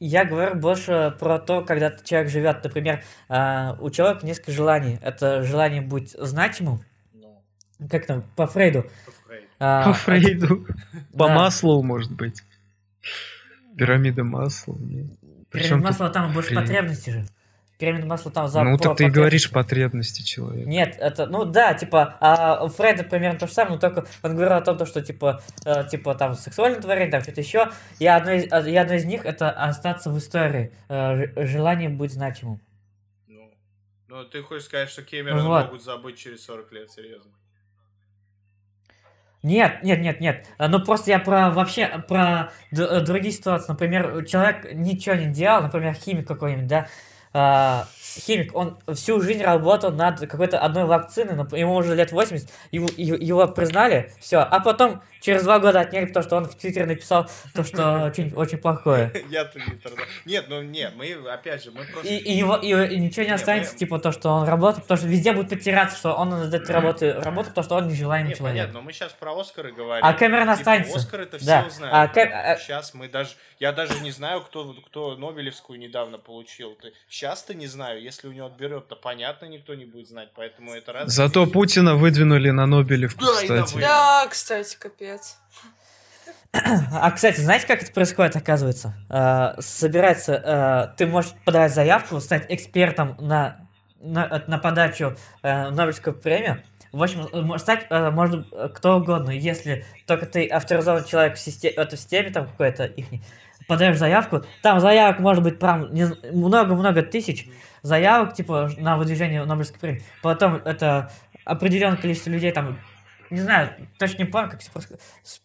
я говорю больше про то, когда человек живет. Например, э, у человека несколько желаний. Это желание быть значимым. Ну. Как там, по Фрейду. По Фрейду. А, по, Фрейду. по маслу, может быть. Пирамида масла. Пирамида масла там больше потребности же пирамида масла там за... Ну, так ты и говоришь потребности человека. Нет, это, ну да, типа, а у Фрейда примерно то же самое, но только он говорил о том, что, типа, э, типа, там, сексуальное творение, там, что-то еще, и одно, из, а, и одно из них это остаться в истории, э, желание быть значимым. Ну, ну, ты хочешь сказать, что Кемерона вот. могут забыть через 40 лет, серьезно? Нет, нет, нет, нет. Ну просто я про вообще про другие ситуации. Например, человек ничего не делал, например, химик какой-нибудь, да, а, химик, он всю жизнь работал над какой-то одной вакциной, но ему уже лет 80, его, его признали, все, а потом через два года отняли, потому что он в Твиттере написал то, что очень, очень плохое. Я Твиттер, да. Нет, ну нет, мы, опять же, мы просто... И, и, его, и, и ничего не останется, мы... типа, то, что он работает, потому что везде будет подтираться, что он над этой работой работает, потому что он нежелаемый нет, человек. Нет, но мы сейчас про Оскары говорим. А Кэмерон типа, останется. Оскар это да. все знают. А, Кэм... А сейчас мы даже... Я даже не знаю, кто, кто Нобелевскую недавно получил. Сейчас-то не знаю. Если у него отберет, то понятно, никто не будет знать. Поэтому это раз. Зато Путина выдвинули на Нобелевку, да, кстати. Да, кстати, капец. А, кстати, знаете, как это происходит, оказывается? Э, собирается, э, ты можешь подать заявку, стать экспертом на, на, на подачу э, Нобелевской премии. В общем, стать может кто угодно, если только ты авторизованный человек в системе, в этой системе там какой-то их подаешь заявку, там заявок может быть прям много-много тысяч заявок, типа, на выдвижение Нобелевской премии. Потом это определенное количество людей там не знаю, точно не помню, как все,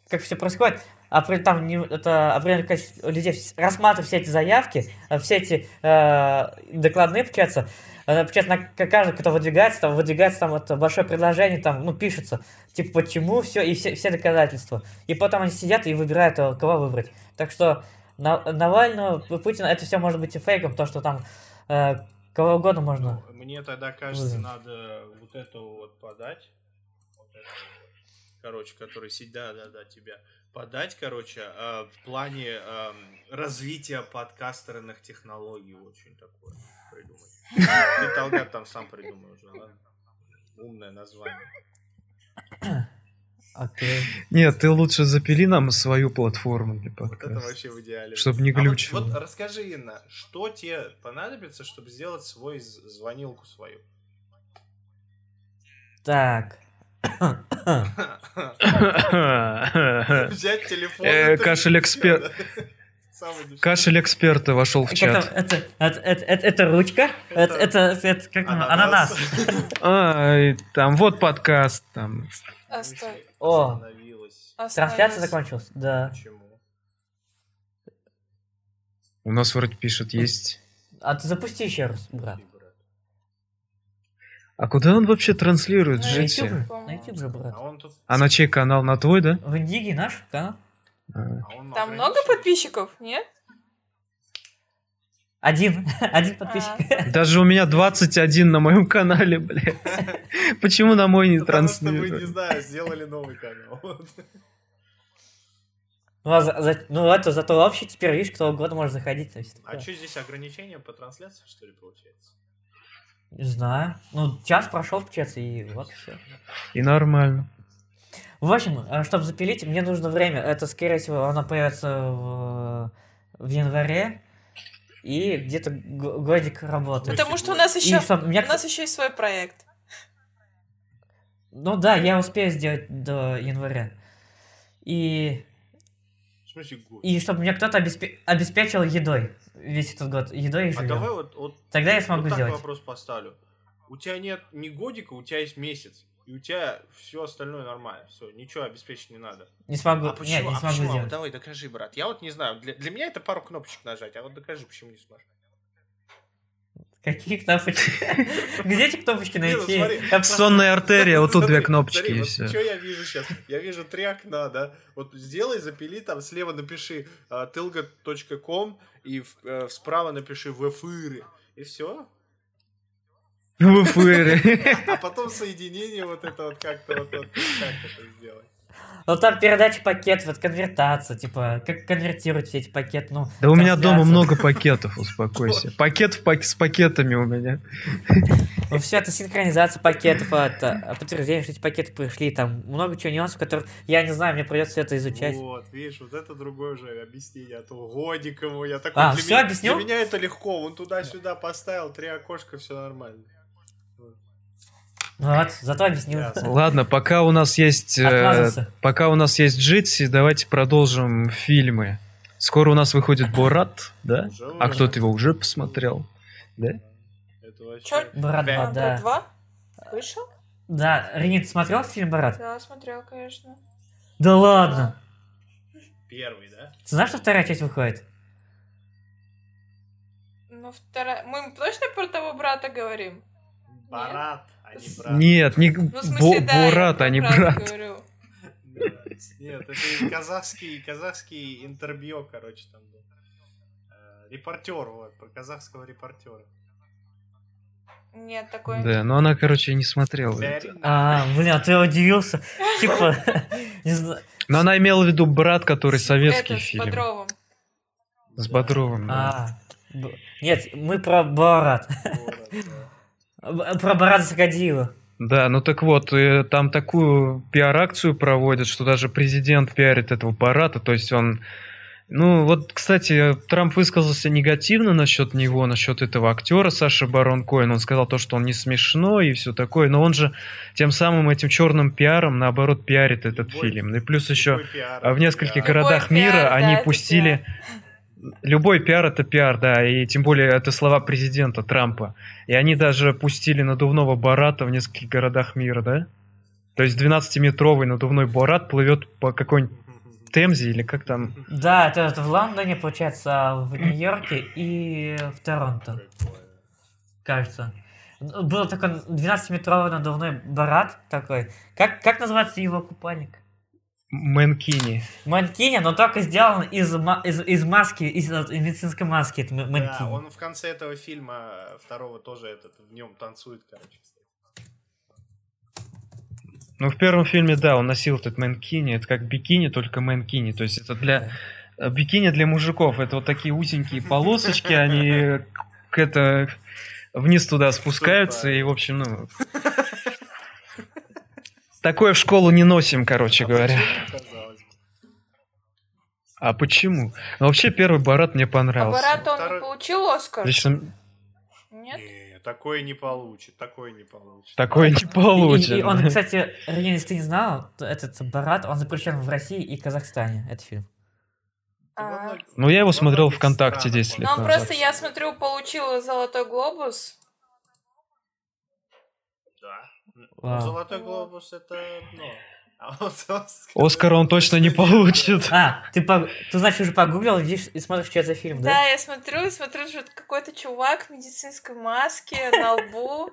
как все происходит, а при, там не, это определенное количество людей рассматривают все эти заявки, э, все эти э, докладные, получается, Получается, на каждый, кто выдвигается, там выдвигается там вот большое предложение, там, ну, пишется, типа, почему все, и все, все доказательства. И потом они сидят и выбирают, э, кого выбрать. Так что Навального, Путина, это все может быть и фейком, то, что там э, кого угодно можно. Ну, мне тогда кажется, вызвать. надо вот этого вот подать. Вот этого, короче, который сидит, да, да, да, тебя подать, короче, э, в плане э, развития подкастерных технологий очень такое придумать. Ты, Талгат, там сам придумай уже, ладно? Умное название. Окей. Нет, ты лучше запили нам свою платформу для подкаста. Вот это вообще в идеале. Чтобы не глючило. А вот, вот расскажи, Инна, что тебе понадобится, чтобы сделать свой звонилку свою? Так. Взять телефон. Э, кашель эксперт. Кашель эксперта вошел в чат. Это, это, это, это, это ручка? Это, это, это как ананас. А, там вот подкаст. Там. О, трансляция закончилась? Да. Почему? У нас вроде пишет, есть... А ты запусти еще раз, брат. А куда он вообще транслирует, на Жити? На YouTube же, брат. А, тут... а на чей канал? На твой, да? В Индиге наш канал. А. а Там много подписчиков, нет? Один. Один подписчик. А. Даже у меня 21 на моем канале, бля. Почему на мой не транслируют? Потому что вы, не знаю, сделали новый канал. Ну, а за, за, ну это зато вообще теперь, видишь, кто угодно может заходить. а что здесь ограничения по трансляции, что ли, получается? Не знаю. Ну, час прошел, получается, и вот все. И нормально. В общем, э, чтобы запилить, мне нужно время. Это, скорее всего, оно появится в, в январе. И где-то годик работает. Потому что у нас еще, чтобы, у нас еще есть свой проект. Ну да, я успею сделать до января. И... И чтобы меня кто-то обеспе... обеспечил едой весь этот год. Едой и живем. А давай вот, вот Тогда я смогу вот так сделать. вопрос поставлю. У тебя нет ни годика, у тебя есть месяц. И у тебя все остальное нормально. Все, ничего обеспечить не надо. Не смогу. А почему? Нет, не а смогу почему? сделать. Давай, докажи, брат. Я вот не знаю. Для, для меня это пару кнопочек нажать, а вот докажи, почему не сможешь. Какие кнопочки? Где эти кнопочки ну найти? Сонная артерия, вот тут две кнопочки и все. Что я вижу сейчас? Я вижу три окна, да? Вот сделай, запили, там слева напиши tilga.com и э, справа напиши в эфире. И все. В эфире. А потом соединение вот это вот как-то вот, вот как это сделать. Ну там передача пакетов, вот конвертация, типа, как конвертировать все эти пакеты, ну... Да у меня дома много пакетов, успокойся. Пакет в пак... с пакетами у меня. Ну все, это синхронизация пакетов, это подтверждение, что эти пакеты пришли, там много чего нюансов, которых я не знаю, мне придется все это изучать. Вот, видишь, вот это другое же объяснение, а то годикову, я такой... А, все объяснил? Для меня это легко, он туда-сюда поставил, три окошка, все нормально. Вот, зато объяснил. Ладно, пока у нас есть... Э, пока у нас есть Джитси, давайте продолжим фильмы. Скоро у нас выходит Борат, да? Уже, а кто-то его уже посмотрел, да? Чё? Борат 2, да. 2? Вышел? Да, Ренит, смотрел фильм Борат? Да, смотрел, конечно. Да ладно? Первый, да? Ты знаешь, что вторая часть выходит? Ну, вторая... Мы точно про того брата говорим? Барат. Нет? А не брат. Нет, не ну, смысле, Бо- да, Бурат, а не брат. Нет, это казахский, казахский интервью, короче, там был. Э, репортер, вот, про казахского репортера. Нет, такой. Да, но она, короче, не смотрела. А, блин, а ты удивился. Типа, не знаю. Но она имела в виду брат, который советский фильм. С Бодровым. С Бодровым, да. А, нет, мы про Барат. Про Барата Сагадиева. Да, ну так вот, там такую пиар-акцию проводят, что даже президент пиарит этого Барата, то есть он... Ну, вот, кстати, Трамп высказался негативно насчет него, насчет этого актера Саши Барон Коэн. Он сказал то, что он не смешной и все такое, но он же тем самым этим черным пиаром, наоборот, пиарит этот любой, фильм. И плюс еще пиар, в нескольких пиар. городах любой мира пиар, они да, пустили... Любой пиар это пиар, да, и тем более это слова президента Трампа. И они даже пустили надувного Барата в нескольких городах мира, да? То есть 12-метровый надувной Барат плывет по какой-нибудь Темзе или как там? Да, это, это в Лондоне, получается, в Нью-Йорке и в Торонто. Кажется. Был такой 12-метровый надувной барат такой. Как, как называется его купальник? Мэнкини. Мэнкини, но только сделан из, из, из маски, из, из медицинской маски. Это Мэнкини. Да, он в конце этого фильма второго тоже этот, в нем танцует, короче. Ну, в первом фильме, да, он носил этот мэнкини. Это как бикини, только мэнкини. То есть это для... Э, бикини для мужиков. Это вот такие узенькие полосочки, они к это вниз туда спускаются, и, в общем, ну... Такое в школу не носим, короче а говоря. А почему? Ну, вообще первый Барат мне понравился. А Барат он Второй... получил Оскар? Лично... Нет? Не, такое не получит, такое не получит. Такое не получит. И, и он, кстати, если ты не знал, то этот Барат, он запрещен в России и Казахстане, этот фильм. А... Ну, я его смотрел ВКонтакте 10 лет Ну, он просто, я смотрю, получил Золотой Глобус. Да. А. Золотой Глобус это одно. А вот Оскар... Оскар он точно не получит. А, ты, по... ты значит, уже погуглил видишь, и смотришь, что это за фильм, да? Да, я смотрю, смотрю, что какой-то чувак в медицинской маске на лбу.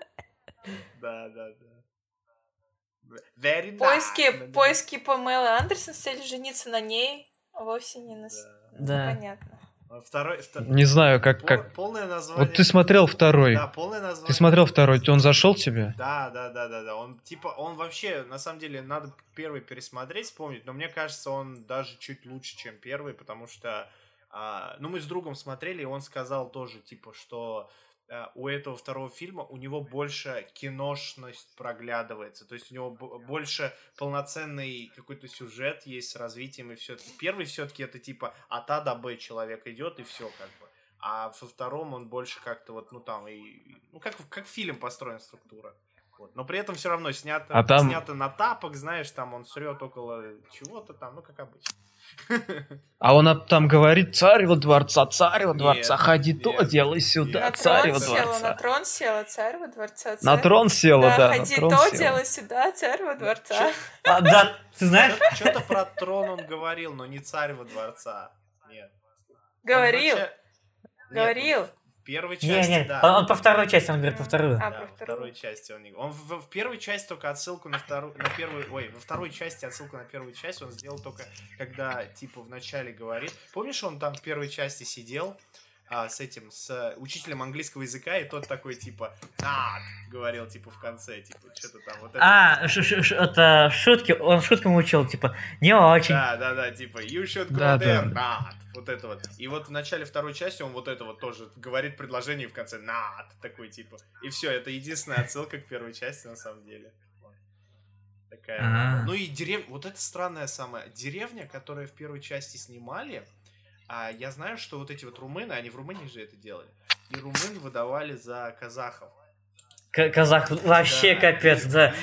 Да, да, да. Very поиски, поиски Памелы Андерсон с целью жениться на ней, а вовсе не на... Да. Понятно. Второй, второй... Не знаю, как, как... Полное название... Вот ты смотрел второй. Да, полное название... Ты смотрел второй, он зашел тебе? Да, да, да, да, да. Он типа, он вообще, на самом деле, надо первый пересмотреть, вспомнить, но мне кажется, он даже чуть лучше, чем первый, потому что, а, ну, мы с другом смотрели, и он сказал тоже, типа, что Э, у этого второго фильма у него больше киношность проглядывается, то есть у него больше полноценный какой-то сюжет есть с развитием и все. Первый все-таки это типа от А до Б человек идет и все как бы. А во втором он больше как-то вот, ну там, и, ну как, как фильм построен структура. Вот. Но при этом все равно снято, а там... снято на тапок, знаешь, там он срет около чего-то там, ну как обычно. А он там говорит, царева дворца, царева дворца, ходи нет, то, делай сюда, нет. царева дворца. На трон села, царева дворца. Царь... На трон села, да, да ходи то, села. делай сюда, царева дворца. А, да, ты знаешь? Что-то про трон он говорил, но не царева дворца. Нет. Говорил. Говорил первой части, не, не, да. Он, он по второй части, он говорит по второй. А, да, по второй части он не... Он в, в первой части только отсылку на вторую, на первую, ой, во второй части отсылку на первую часть он сделал только, когда, типа, в начале говорит. Помнишь, он там в первой части сидел, а, с этим, с учителем английского языка, и тот такой, типа, а, говорил, типа, в конце, типа, что-то там, вот это. А, ш -ш -ш это шутки, он шуткам учил, типа, не очень. Да, да, да, типа, you should go да, there, да. not. Вот это вот. И вот в начале второй части он вот это вот тоже говорит предложение в конце, not, такой, типа. И все, это единственная отсылка к первой части, на самом деле. Такая. А-а-а. Ну и деревня, вот это странная самая деревня, которая в первой части снимали, а я знаю, что вот эти вот румыны, они в Румынии же это делали, и румын выдавали за казахов. Казах вообще да. капец, да.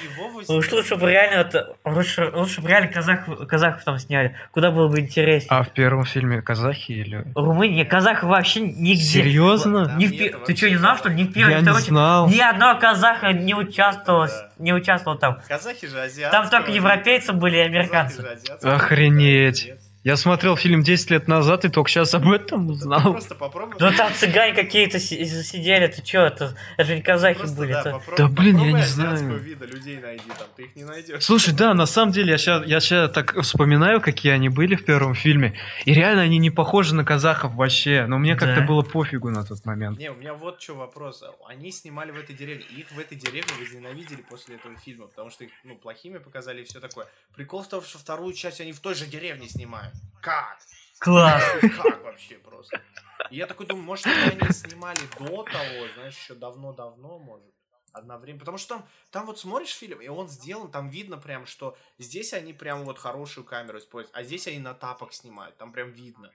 Уж лучше бы реально это, лучше, лучше бы реально казах, казахов там сняли. Куда было бы интереснее. А в первом фильме казахи или... Румыния, казахов вообще нигде. Серьезно? Не в... Ты что, не знал, что ли? Не в первом, Я не знал. Ни одного казаха не участвовало, да. не участвовал там. Казахи же азиаты. Там только европейцы были и американцы. Охренеть. Я смотрел фильм 10 лет назад и только сейчас об этом узнал. Да просто попробуй. Ну там цыгане какие-то сидели, ты чё, это, это же не казахи просто, были. Да, это... да блин, я не знаю. вида людей найди, там, ты их не найдешь. Слушай, да, на самом деле я сейчас, я сейчас так вспоминаю, какие они были в первом фильме. И реально они не похожи на казахов вообще. Но мне как-то было пофигу на тот момент. Не, у меня вот что вопрос. Они снимали в этой деревне. Их в этой деревне возненавидели после этого фильма, потому что их ну, плохими показали и все такое. Прикол в том, что вторую часть они в той же деревне снимают. Как? Класс. Как вообще просто? И я такой думаю, может, они снимали до того, знаешь, еще давно-давно, может одновременно. Потому что там, там вот смотришь фильм, и он сделан, там видно прям, что здесь они прям вот хорошую камеру используют, а здесь они на тапок снимают, там прям видно.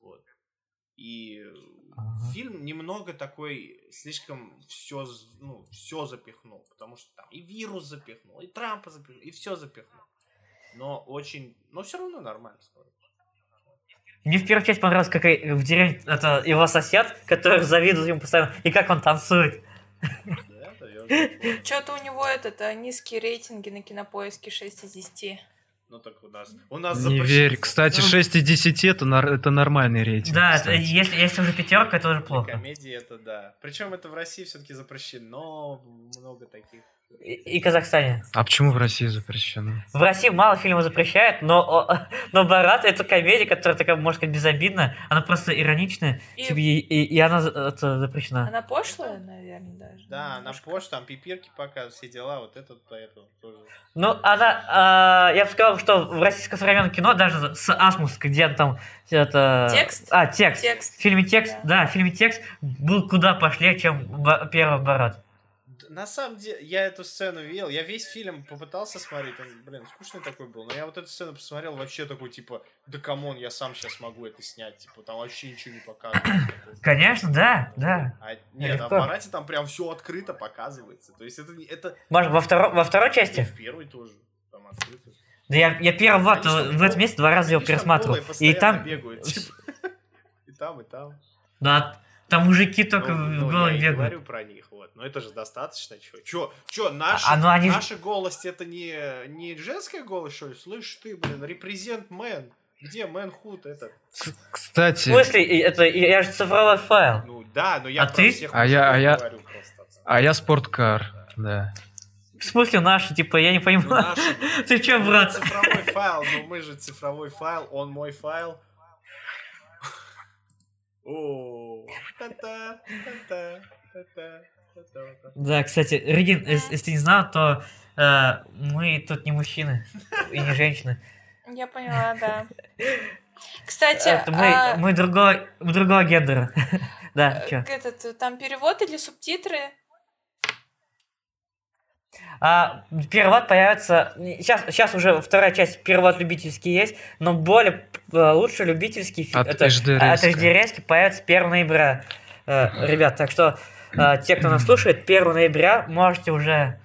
Вот. И ага. фильм немного такой, слишком все, ну, все запихнул, потому что там и вирус запихнул, и Трампа запихнул, и все запихнул. Но очень, но все равно нормально смотрится. Мне в первую часть понравилось, как в деревне это его сосед, который завидует ему постоянно, и как он танцует. Что-то у него этот, а, низкие рейтинги на кинопоиске 6 из 10. Ну так у нас. У нас Не запрещено. верь. Кстати, 6 из 10 это, это нормальный рейтинг. Да, это, если, если уже пятерка, это уже плохо. Комедии это да. Причем это в России все-таки запрещено. Много таких. И, Казахстане. А почему в России запрещено? В России мало фильмов запрещают, но, но Барат это комедия, которая такая, может сказать, безобидная. Она просто ироничная, и, типа, и, и, и она это запрещена. Она пошлая, наверное, даже. Да, она пошлая, там пипирки показывают, все дела, вот это поэтому тоже. Ну, она, э, я бы сказал, что в российском современном кино, даже с Асмус, где там это... Текст? А, текст. текст. В фильме текст, да. да, в фильме текст был куда пошлее, чем первый Барат на самом деле, я эту сцену видел, я весь фильм попытался смотреть, он, блин, скучный такой был, но я вот эту сцену посмотрел, вообще такой, типа, да come on, я сам сейчас могу это снять, типа, там вообще ничего не показывают. Конечно, да, да. А, нет, на аппарате там прям все открыто показывается, то есть это... это... Может, во, второ, во второй части? И в первой тоже, там открыто. Да я, я первый вот в этом месте два раза его пересматривал. И там... Бегают, типа. И там, и там. Да, там мужики только ну, в голом бегают. Я говорю про них. Но это же достаточно. Чё, чё, чё наши, а, ну они... наши голос это не, не женская голос, что ли? Слышь ты, блин, репрезент мэн. Где мэн-худ этот? Кстати... В смысле, это я же цифровой файл. Ну да, но я а ты? всех а я, а я, просто. А я спорткар, да. В смысле наши, типа, я не понимаю. Ну, наши. Ты чё, брат? Цифровой файл, ну мы же цифровой файл, он мой файл. О, та-та, та-та, та-та. Да, кстати, Регин, если, не знал, то э, мы тут не мужчины и не женщины. Я поняла, да. Кстати, мы, а... мы другого, другого гендера. да, э, чё? Этот, там перевод или субтитры? А, перевод появится... Сейчас, сейчас уже вторая часть перевод любительский есть, но более э, лучше любительский... От это, HD От HD появится 1 ноября. Э, ребят, так что э, те, кто нас слушает, 1 ноября можете уже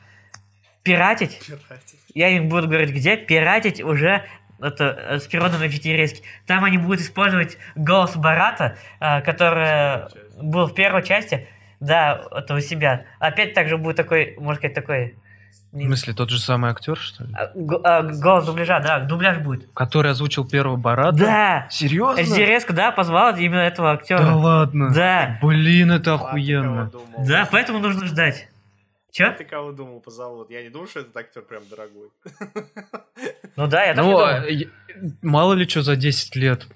пиратить. пиратить. Я им буду говорить, где пиратить уже это э, с переводом на GT Там они будут использовать голос Барата, э, который был в первой части. Да, это у себя. Опять также будет такой, можно сказать, такой в смысле, тот же самый актер, что ли? А, а, голос дубляжа, да, дубляж будет. Который озвучил первого Барата? Да! Серьезно? Резко, да, позвал именно этого актера. Да ладно? Да. Блин, это охуенно. Да, поэтому нужно ждать. Че? Ты кого думал позовут? Я не думаю, что этот актер прям дорогой. Ну да, я так ну, а, Мало ли что за 10 лет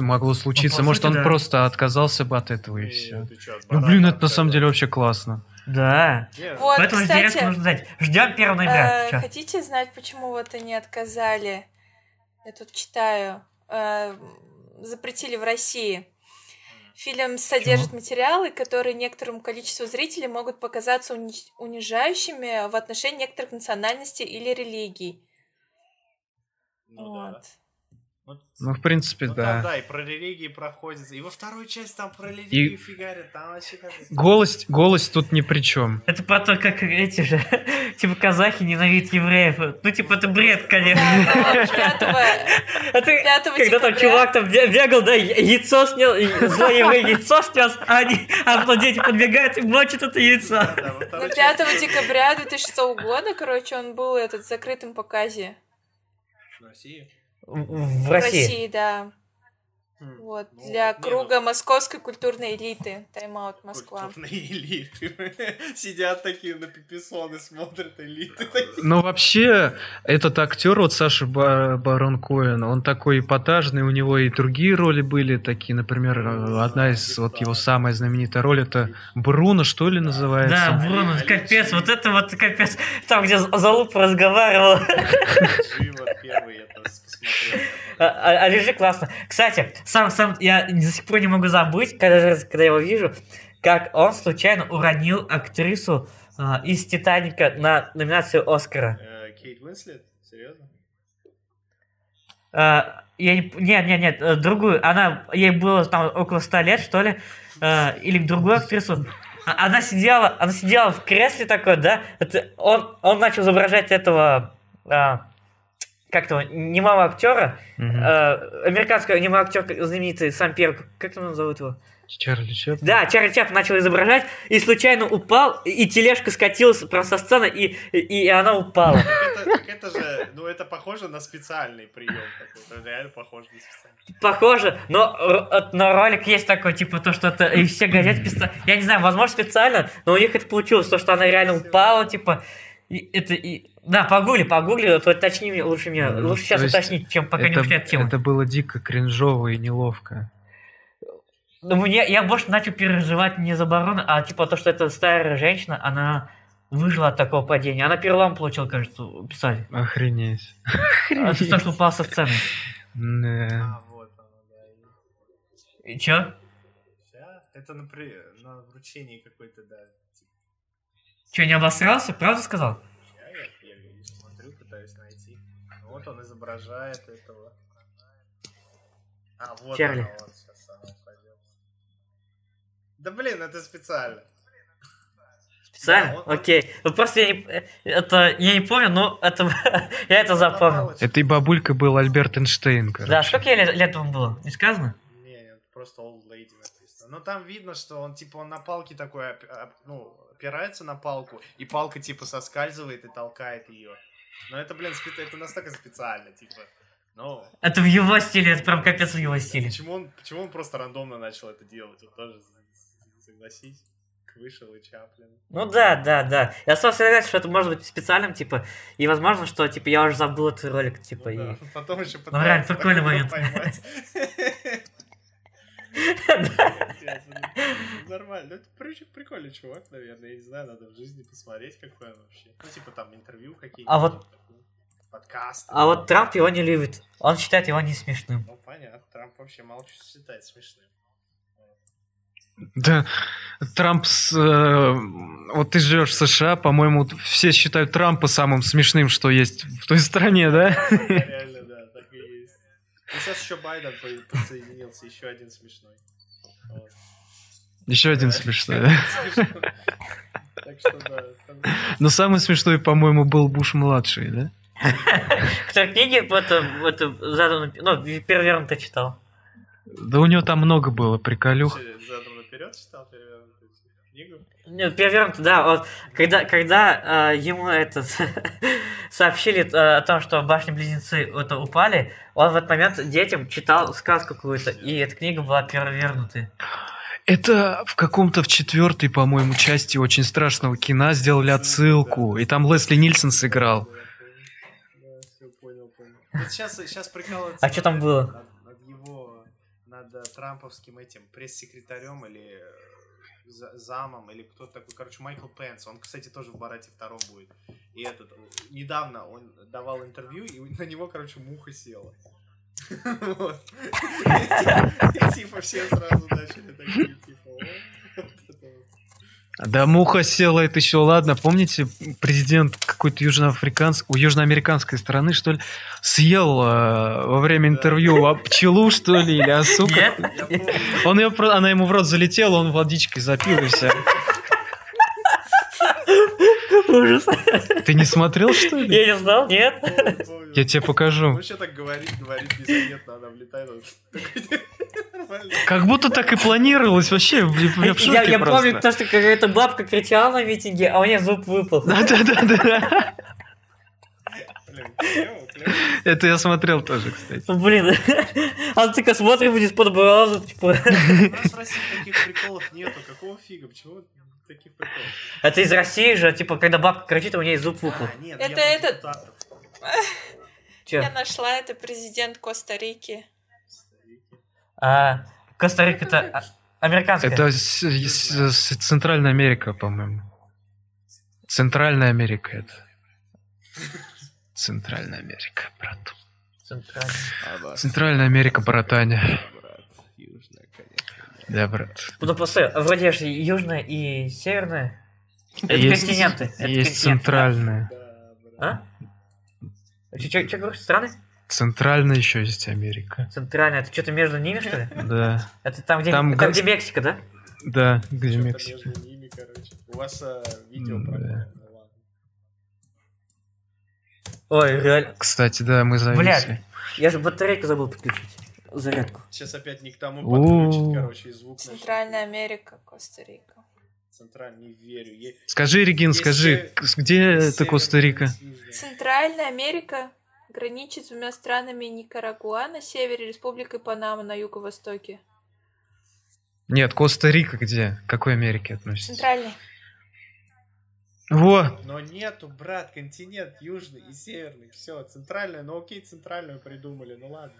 могло случиться. Ну, Может, сути, он да. просто отказался бы от этого и, и все. Ну, блин, это на самом деле вообще классно. Да. Вот, Поэтому кстати, интересно нужно знать. Ждем 1 ноября. Э, хотите знать, почему вот они отказали? Я тут читаю. Э, запретили в России. Фильм содержит Чего? материалы, которые некоторому количеству зрителей могут показаться унижающими в отношении некоторых национальностей или религий. Ну, вот. Да. Ну, в принципе, ну, да. Там, да, и про религии проходится. И во второй части там про религию и... фигарят. Там вообще как голос, голос тут ни при чем. Это про то, как эти же, типа, казахи ненавидят евреев. Ну, типа, это бред, конечно. Это когда там чувак там бегал, да, яйцо снял, злой еврей яйцо снес, а они, а потом дети подбегают и мочат это яйцо. Ну, 5 декабря 2006 года, короче, он был этот в закрытом показе. В России? В России. В России, да. Хм. Вот, ну, для круга ну... московской культурной элиты. Тайм-аут Москва. Культурные элиты. Сидят такие на пиписоны, смотрят элиты. Ну, вообще, этот актер, вот Саша Барон Коэн, он такой эпатажный, у него и другие роли были такие, например, ну, одна из, вот его самая знаменитая роль, это Бруно, что ли, называется? Да, Бруно, капец, вот это вот капец, там, где Залуп разговаривал. первый, я посмотрел. А, а, а лежи классно. Кстати, сам, сам, я до сих пор не могу забыть, когда, когда его вижу, как он случайно уронил актрису э, из Титаника на номинацию Оскара. Э, Кейт Уинслет? Серьезно? Я не, нет, нет, нет, э, другую. Она, ей было там около ста лет, что ли, uh, или другую актрису. А, она сидела, она сидела в кресле такой, да. Это, он, он начал изображать этого uh, как-то немого актера, угу. э, американского немого актера знаменитый сам первый, как там зовут его? Чарли Чаплин? Да, Чарли Чаплин начал изображать и случайно упал, и тележка скатилась просто со сцены, и, и, и она упала. Это, это же, ну это похоже на специальный прием такой, реально похоже на специальный. Похоже, но, но ролик есть такой, типа то, что это, и все говорят специально, я не знаю, возможно специально, но у них это получилось, то, что она реально упала, типа, это, и, да, погугли, погугли, то точнее лучше меня, лучше сейчас уточнить, чем пока это, не ушли от темы. Это было дико кринжово и неловко. Ну, мне, я больше начал переживать не за барона, а типа то, что эта старая женщина, она выжила от такого падения. Она перелом получила, кажется, писали. Охренеть. Охренеть. Это то, что упал со сцены. А, да. И чё? Это на, при... на вручении какой-то, да. Чё, не обосрался? Правда сказал? Я, я, я смотрю, пытаюсь найти. Вот он изображает этого. А, вот Чарли. Оно, вот. Да блин, это специально. Специально? Да, он, Окей. Ну просто я не, это, я не помню, но это, я это запомнил. Это и бабулька был Альберт Эйнштейн, короче. Да, сколько лет, лет вам было? Не сказано? Не, нет, просто old lady написано. Но там видно, что он типа он на палке такой, ну, опирается на палку, и палка типа соскальзывает и толкает ее. Но это, блин, это настолько специально, типа. Ну, это в его стиле, это прям капец в его стиле. Почему он, почему он просто рандомно начал это делать? Вот тоже согласись. Вышел и Чаплин. Ну да, да, да. Я сам согласен, что это может быть специальным, типа, и возможно, что, типа, я уже забыл этот ролик, типа, ну, и... Да. Потом еще Ну, реально, прикольный момент. Нормально. Это прикольный чувак, наверное. Я не знаю, надо в жизни посмотреть, какой он вообще. Ну, типа, там интервью какие-то. А вот... Подкаст. А вот Трамп его не любит. Он считает его не смешным. Ну, понятно. Трамп вообще мало что считает смешным. Да, Трамп с... Э, вот ты живешь в США, по-моему, все считают Трампа самым смешным, что есть в той стране, да? И сейчас еще Байден подсоединился, еще один смешной. Вот. Еще один смешной, да? Так что да. Но самый смешной, по-моему, был Буш-младший, да? Кто книги это, это задано, ну, перевернуто читал. Да у него там много было приколюх вперед читал перевернутую книгу? Нет, перевернутую, да. Вот, когда когда э, ему этот сообщили э, о том, что башни-близнецы это упали, он в этот момент детям читал сказку какую-то, и эта книга была перевернутая. Это в каком-то в четвертой, по-моему, части очень страшного кино сделали отсылку, и там Лесли Нильсон сыграл. сейчас, сейчас прикалывается. А что там было? над трамповским этим пресс-секретарем или э, замом, или кто-то такой, короче, Майкл Пенс. Он, кстати, тоже в Барате втором будет. И этот, недавно он давал интервью, и на него, короче, муха села. И типа все сразу начали такие, типа, да, муха села, это еще ладно. Помните, президент какой-то южноафриканской, у южноамериканской страны, что ли, съел э, во время интервью а пчелу, что ли, или осу? Он ее, она ему в рот залетела, он водичкой запил и все. Ужас. Ты не смотрел, что ли? Я не знал, нет. Я тебе покажу. Вообще так говорит, говорит незаметно, она влетает. Как будто так и планировалось вообще. Я, я, я помню, то, что какая-то бабка кричала на митинге, а у нее зуб выпал. Да-да-да. Это я смотрел тоже, кстати. Ну, блин, а ты такая смотришь из-под браза, типа. У нас в России таких приколов нету, какого фига, почему таких приколов? Это из России же, типа, когда бабка кричит, а у нее зуб выпал. А, нет, это этот... Я нашла, это президент Коста-Рики. А, Коста-Рика это американская. Это с, с, с Центральная Америка, по-моему. Центральная Америка это. Центральная Америка, брат. Центральная. Центральная Америка, братаня. Да, брат. Ну, просто вроде же южная и северная. Это есть, континенты. Это есть центральная. А? Что говоришь, страны? Центральная еще есть Америка. Центральная, это что-то между ними, что ли? Да. Это там, где, там, там, где Мексика, да? Да, где Мексика. Между ними, короче. У вас а, видео про Ой, реально. Кстати, да, мы зависли. Блядь, я же батарейку забыл подключить. Зарядку. Сейчас опять не к тому подключить, короче, и звук. Центральная Америка, Коста-Рика. Центральная, не верю. Скажи, Регин, скажи, где это Коста-Рика? Центральная Америка граничит с двумя странами Никарагуа на севере, Республикой Панама на юго-востоке. Нет, Коста-Рика где? К какой Америке относится? Центральной. Во. Но нету, брат, континент южный и северный. Все, центральная, ну окей, центральную придумали, ну ладно.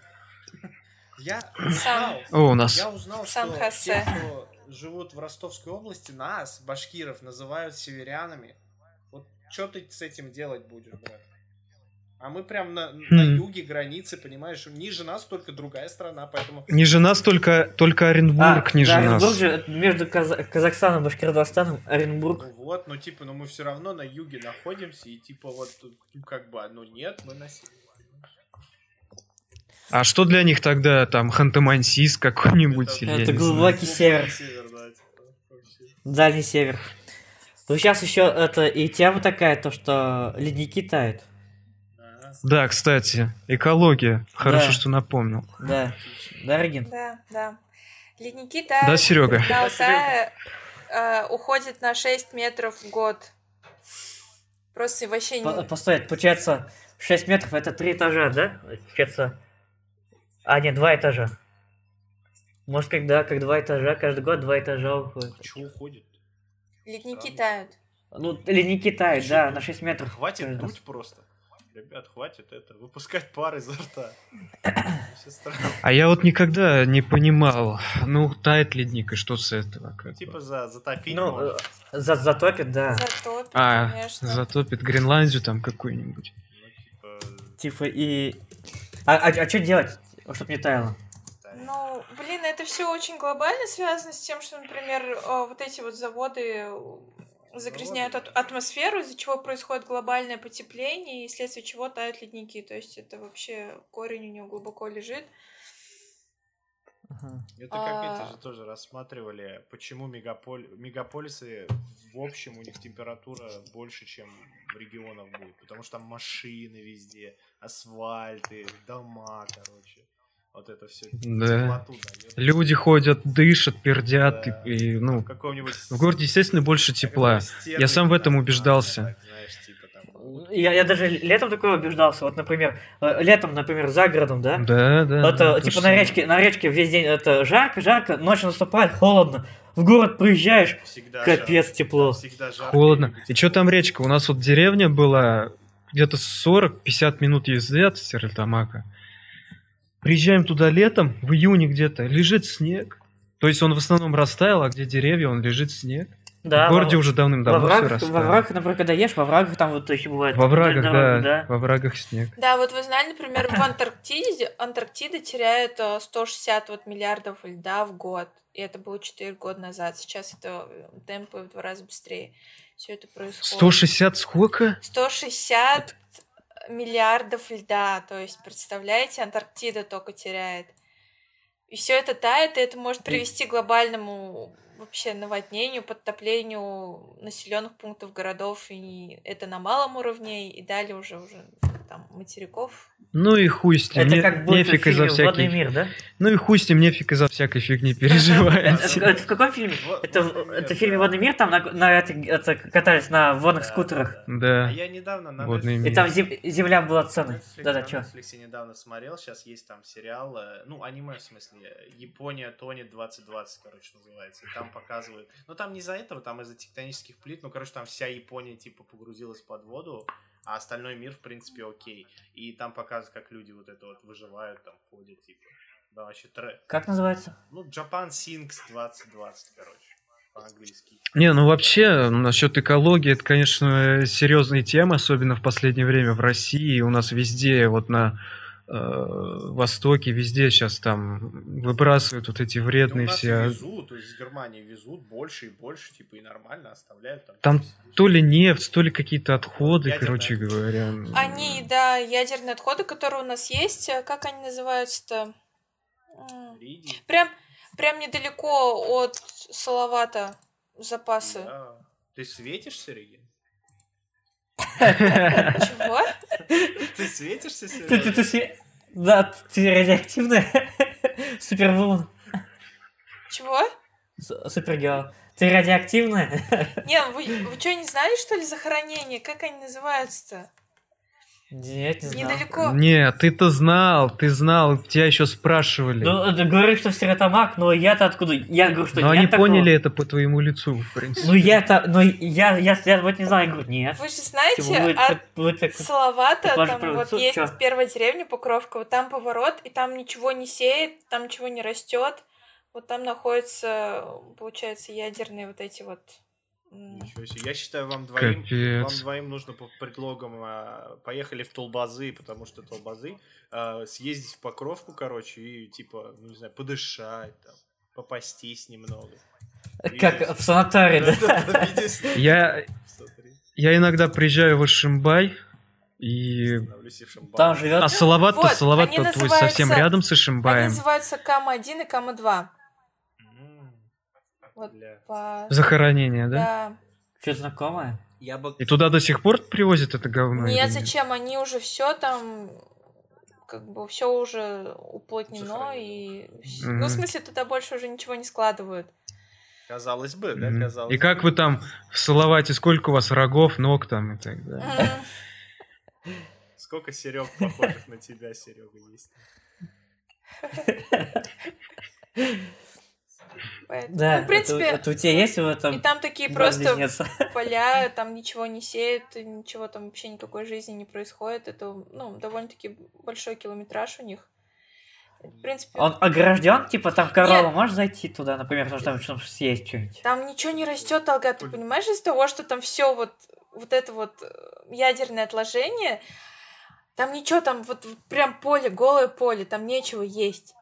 Я узнал, О, у нас. я узнал что те, кто живут в Ростовской области, нас, башкиров, называют северянами. Вот что ты с этим делать будешь, брат? А мы прям на, хм. на юге границы, понимаешь? Ниже нас только другая страна, поэтому... Ниже нас только, только Оренбург а, ниже да, нас. Оренбург же между Каза- Казахстаном и Башкортостаном Оренбург. Ну вот, ну типа, ну мы все равно на юге находимся, и типа вот, ну как бы, ну нет, мы на севере. А что для них тогда там Ханты-Мансийск какой-нибудь? Это, это глубокий север. север да, типа, Дальний север. Ну сейчас еще это и тема такая, то что ледники тают. Да, кстати, экология. Хорошо, да. что напомнил. Да. Да, Регин? Да, да. Ледники тают. Да, Серега. Да, Алтая э, уходит на 6 метров в год. Просто вообще не... Постой, получается, 6 метров это 3 этажа, да? Получается... А, нет, 2 этажа. Может, когда, как два этажа, каждый год два этажа уходит. А что уходит? Ледники тают. Ну, ледники тают, да, на 6 метров. Хватит дуть просто ребят, хватит это, выпускать пар изо рта. А я вот никогда не понимал, ну, тает ледник, и что с этого? Как типа за, затопить Ну, э, за, затопит, да. Затопит, а, конечно. затопит Гренландию там какую-нибудь. Ну, типа... типа и... А, а, а что делать, чтобы не таяло? Ну, блин, это все очень глобально связано с тем, что, например, э, вот эти вот заводы загрязняют от атмосферу, из-за чего происходит глобальное потепление, и вследствие чего тают ледники. То есть это вообще корень у него глубоко лежит. Это как а... эти же тоже рассматривали, почему мегаполь... мегаполисы в общем у них температура больше, чем в регионах будет. Потому что там машины везде, асфальты, дома, короче вот это все. Да. Люди ходят, дышат, пердят, да. и, и ну, в городе, естественно, больше тепла. Я сам в этом убеждался. Типа я, я даже летом такое убеждался. Вот, например, э, летом, например, за городом, да? Да, да. Это, да, типа, на речке, на речке весь день это жарко, жарко, ночью наступает, холодно. В город приезжаешь, всегда капец жарко. тепло. Всегда жарко. Холодно. И что там речка? У нас вот деревня была где-то 40-50 минут езды от Стерлитамака. Приезжаем туда летом, в июне где-то, лежит снег. То есть он в основном растаял, а где деревья, он лежит снег. Да, в городе во, уже давным-давно все растаяло. Во врагах, например, когда ешь, во врагах там вот еще бывает. Во врагах, да, да, во врагах снег. Да, вот вы знали, например, в Антарктиде, Антарктида теряет 160 э, вот миллиардов льда в год. И это было 4 года назад. Сейчас это э, темпы в два раза быстрее. Все это происходит. 160 сколько? 160 миллиардов льда. То есть, представляете, Антарктида только теряет. И все это тает, и это может привести к глобальному вообще наводнению, подтоплению населенных пунктов городов, и это на малом уровне, и далее уже уже там материков ну и хуй с ним, это не, как нефиг из-за всякой... мир, да? Ну и хуй с ним, нефиг из-за всякой фигни переживать. Это в каком фильме? Это в фильме «Водный мир», там катались на водных скутерах. Да. А я недавно на И там земля была ценой. Да-да? На Netflix недавно смотрел, сейчас есть там сериал, э, ну аниме в смысле, Япония тонет 2020, короче, называется. И там показывают, ну там не из-за этого, там из-за тектонических плит, ну короче, там вся Япония типа погрузилась под воду, а остальной мир, в принципе, окей. И там показывают, как люди вот это вот выживают, там ходят, типа. Да, вообще трек. Как называется? Ну, Japan Sinks 2020, короче, по-английски. Не, ну вообще, насчет экологии, это, конечно, серьезная тема, особенно в последнее время в России. У нас везде, вот на Востоке, везде сейчас там выбрасывают вот эти вредные да все. Везут, то есть из Германии везут больше и больше, типа и нормально оставляют там. Там то ли нефть, то ли какие-то отходы, ядерные короче говоря. Они, да, ядерные отходы, которые у нас есть, э, как они называются-то? Прям, прям недалеко от Салавата запасы. Да. Ты светишься, Регин? Чего? Ты светишься сегодня? Ты, ты, ты, да, ты радиоактивная. Супервумен. Чего? Супергерл. Ты радиоактивная? Не, вы, вы что, не знали, что ли, захоронение? Как они называются-то? Нет, не знал. Недалеко. Не, ты-то знал, ты знал, тебя еще спрашивали. Ну, ты говоришь, что в Сиротамак, но я-то откуда? Я говорю, что Но нет они такого. поняли это по твоему лицу, в принципе. Ну я-то, ну я, я, я вот не знаю, я говорю, нет. Вы же знаете, Типа, вы- от вы так- Салавата, там вот лицо, есть чё? первая деревня Покровка, вот там поворот, и там ничего не сеет, там ничего не растет. Вот там находятся, получается, ядерные вот эти вот... Ничего себе. Я считаю, вам двоим, Капец. вам двоим нужно по предлогам а, поехали в Толбазы, потому что Толбазы а, съездить в Покровку, короче, и типа, ну не знаю, подышать, там, попастись немного. Как в санатории, да? Я, я иногда приезжаю в Ишимбай, и... Там живет. А Салават-то, Вот, Салават-то они твой совсем рядом с Они Ишимбаем. называются Кам-1 и Кам-2. Вот бля. по... Захоронение, да? Да. Что знакомое? Я бы... И туда до сих пор привозят это говно? Нет, или зачем? Они уже все там, как бы все уже уплотнено Сохранено. и... Мгм. Ну, в смысле, туда больше уже ничего не складывают. Казалось бы, да, Мгм. казалось И как бы. вы там в Салавате, сколько у вас рогов, ног там и так далее? М, Сколько Серег похожих на тебя, Серега, есть? поэтому- Да, Ну, в принципе, это, это у тебя есть в и этом там такие просто близнеца? поля, там ничего не сеют, и ничего там вообще никакой жизни не происходит. Это, ну, довольно-таки большой километраж у них. В принципе, Он огражден, типа там корова, Нет. можешь зайти туда, например, потому что там что съесть что-нибудь. там ничего не растет, Алга, ты понимаешь, из того, что там все вот, вот это вот э, ядерное отложение, там ничего, там вот прям поле, голое поле, там нечего есть.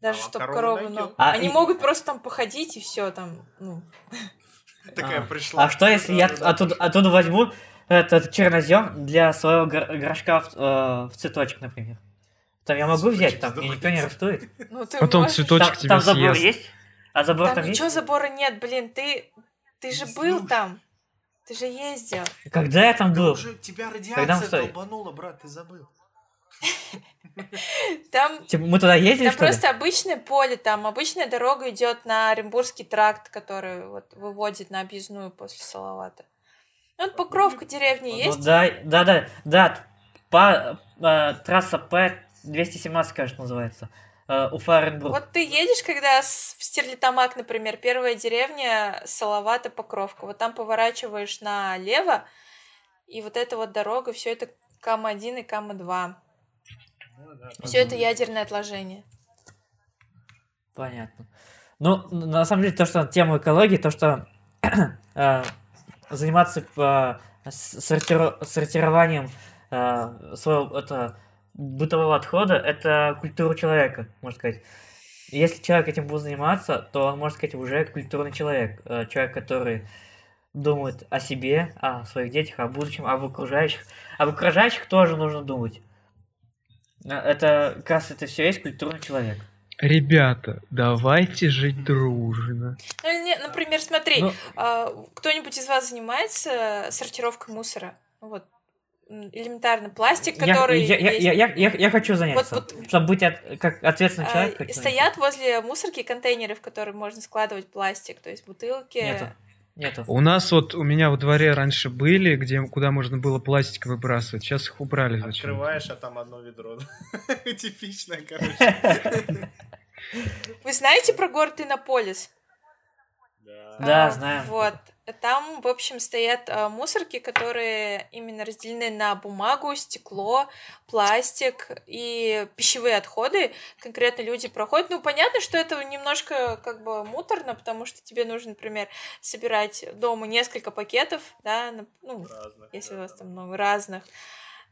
Даже А чтоб корову коровы, но... А, Они и- могут просто там походить и все там, ну... Такая А. пришла. А что если я оттуда, оттуда возьму этот чернозем для своего гор- горшка в, э, в цветочек, например? Там я могу Цветочек взять, там и никто не растует. Ну, ты Потом можешь. цветочек Там, тебя там забор съест. есть? А забор там, Там есть? ничего забора нет, блин, ты... Ты же был там. Ты же ездил. Когда я там был? уже тебя Когда радиация долбанула, брат, ты забыл. Там Типа, мы туда ездили, Там что ли? просто обычное поле, там обычная дорога идет на Оренбургский тракт, который вот выводит на объездную после Салавата. Ну, вот Покровка деревня Ну, есть. да, да, да, да. По, э, трасса П-217, кажется, называется. Э, Уфа, Оренбург. Вот ты едешь, когда с- в Стерлитамак, например, первая деревня Салавата, Покровка. Вот там поворачиваешь налево, и вот эта вот дорога, все это Кам-1 и Кам-2. Все это ядерное отложение. Понятно. Ну, на самом деле, то, что тема экологии, то, что э, заниматься э, сортиро- сортированием э, своего это, бытового отхода, это культура человека, можно сказать. Если человек этим будет заниматься, то он, можно сказать, уже культурный человек. Э, человек, который думает о себе, о своих детях, о будущем, об окружающих. Об окружающих тоже нужно думать. Э, Это как раз это все есть культурный человек. Ребята, давайте жить дружно. Ну, не- например, смотри, Ну, а, кто-нибудь из вас занимается сортировкой мусора? Ну, Вот элементарно пластик, я, который я, я, есть. я, я, я- я хочу заняться. Вот- вот- Чтобы быть от- как ответственный А, человек. стоят возле мусорки контейнеры, в которые можно складывать пластик, то есть бутылки. Нету. Нету. У нас вот, у меня во дворе раньше были, где, куда можно было пластик выбрасывать. Сейчас их убрали Открываешь, а там одно ведро. Типичное, короче. Вы знаете про город Иннополис? Да. Да, знаю. Вот. Там, в общем, стоят а, мусорки, которые именно разделены на бумагу, стекло, пластик и пищевые отходы. Конкретно люди проходят. Ну, понятно, что это немножко как бы муторно, потому что тебе нужно, например, собирать дома несколько пакетов, да, ну, Разных, если да, у вас там. там много разных,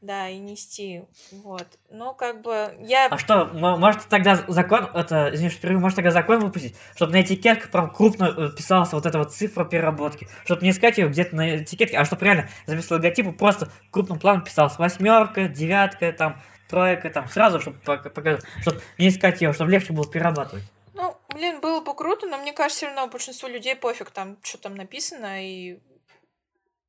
да, и нести, вот. Но как бы я... А что, мо- может тогда закон, это, извини, может тогда закон выпустить, чтобы на этикетках прям крупно э, писалась вот эта вот цифра переработки, чтобы не искать ее где-то на этикетке, а чтобы реально заместо логотипа просто крупным планом писалась восьмерка, девятка, там, тройка, там, сразу, чтобы показать, чтобы не искать ее, чтобы легче было перерабатывать. Ну, блин, было бы круто, но мне кажется, все равно большинству людей пофиг там, что там написано, и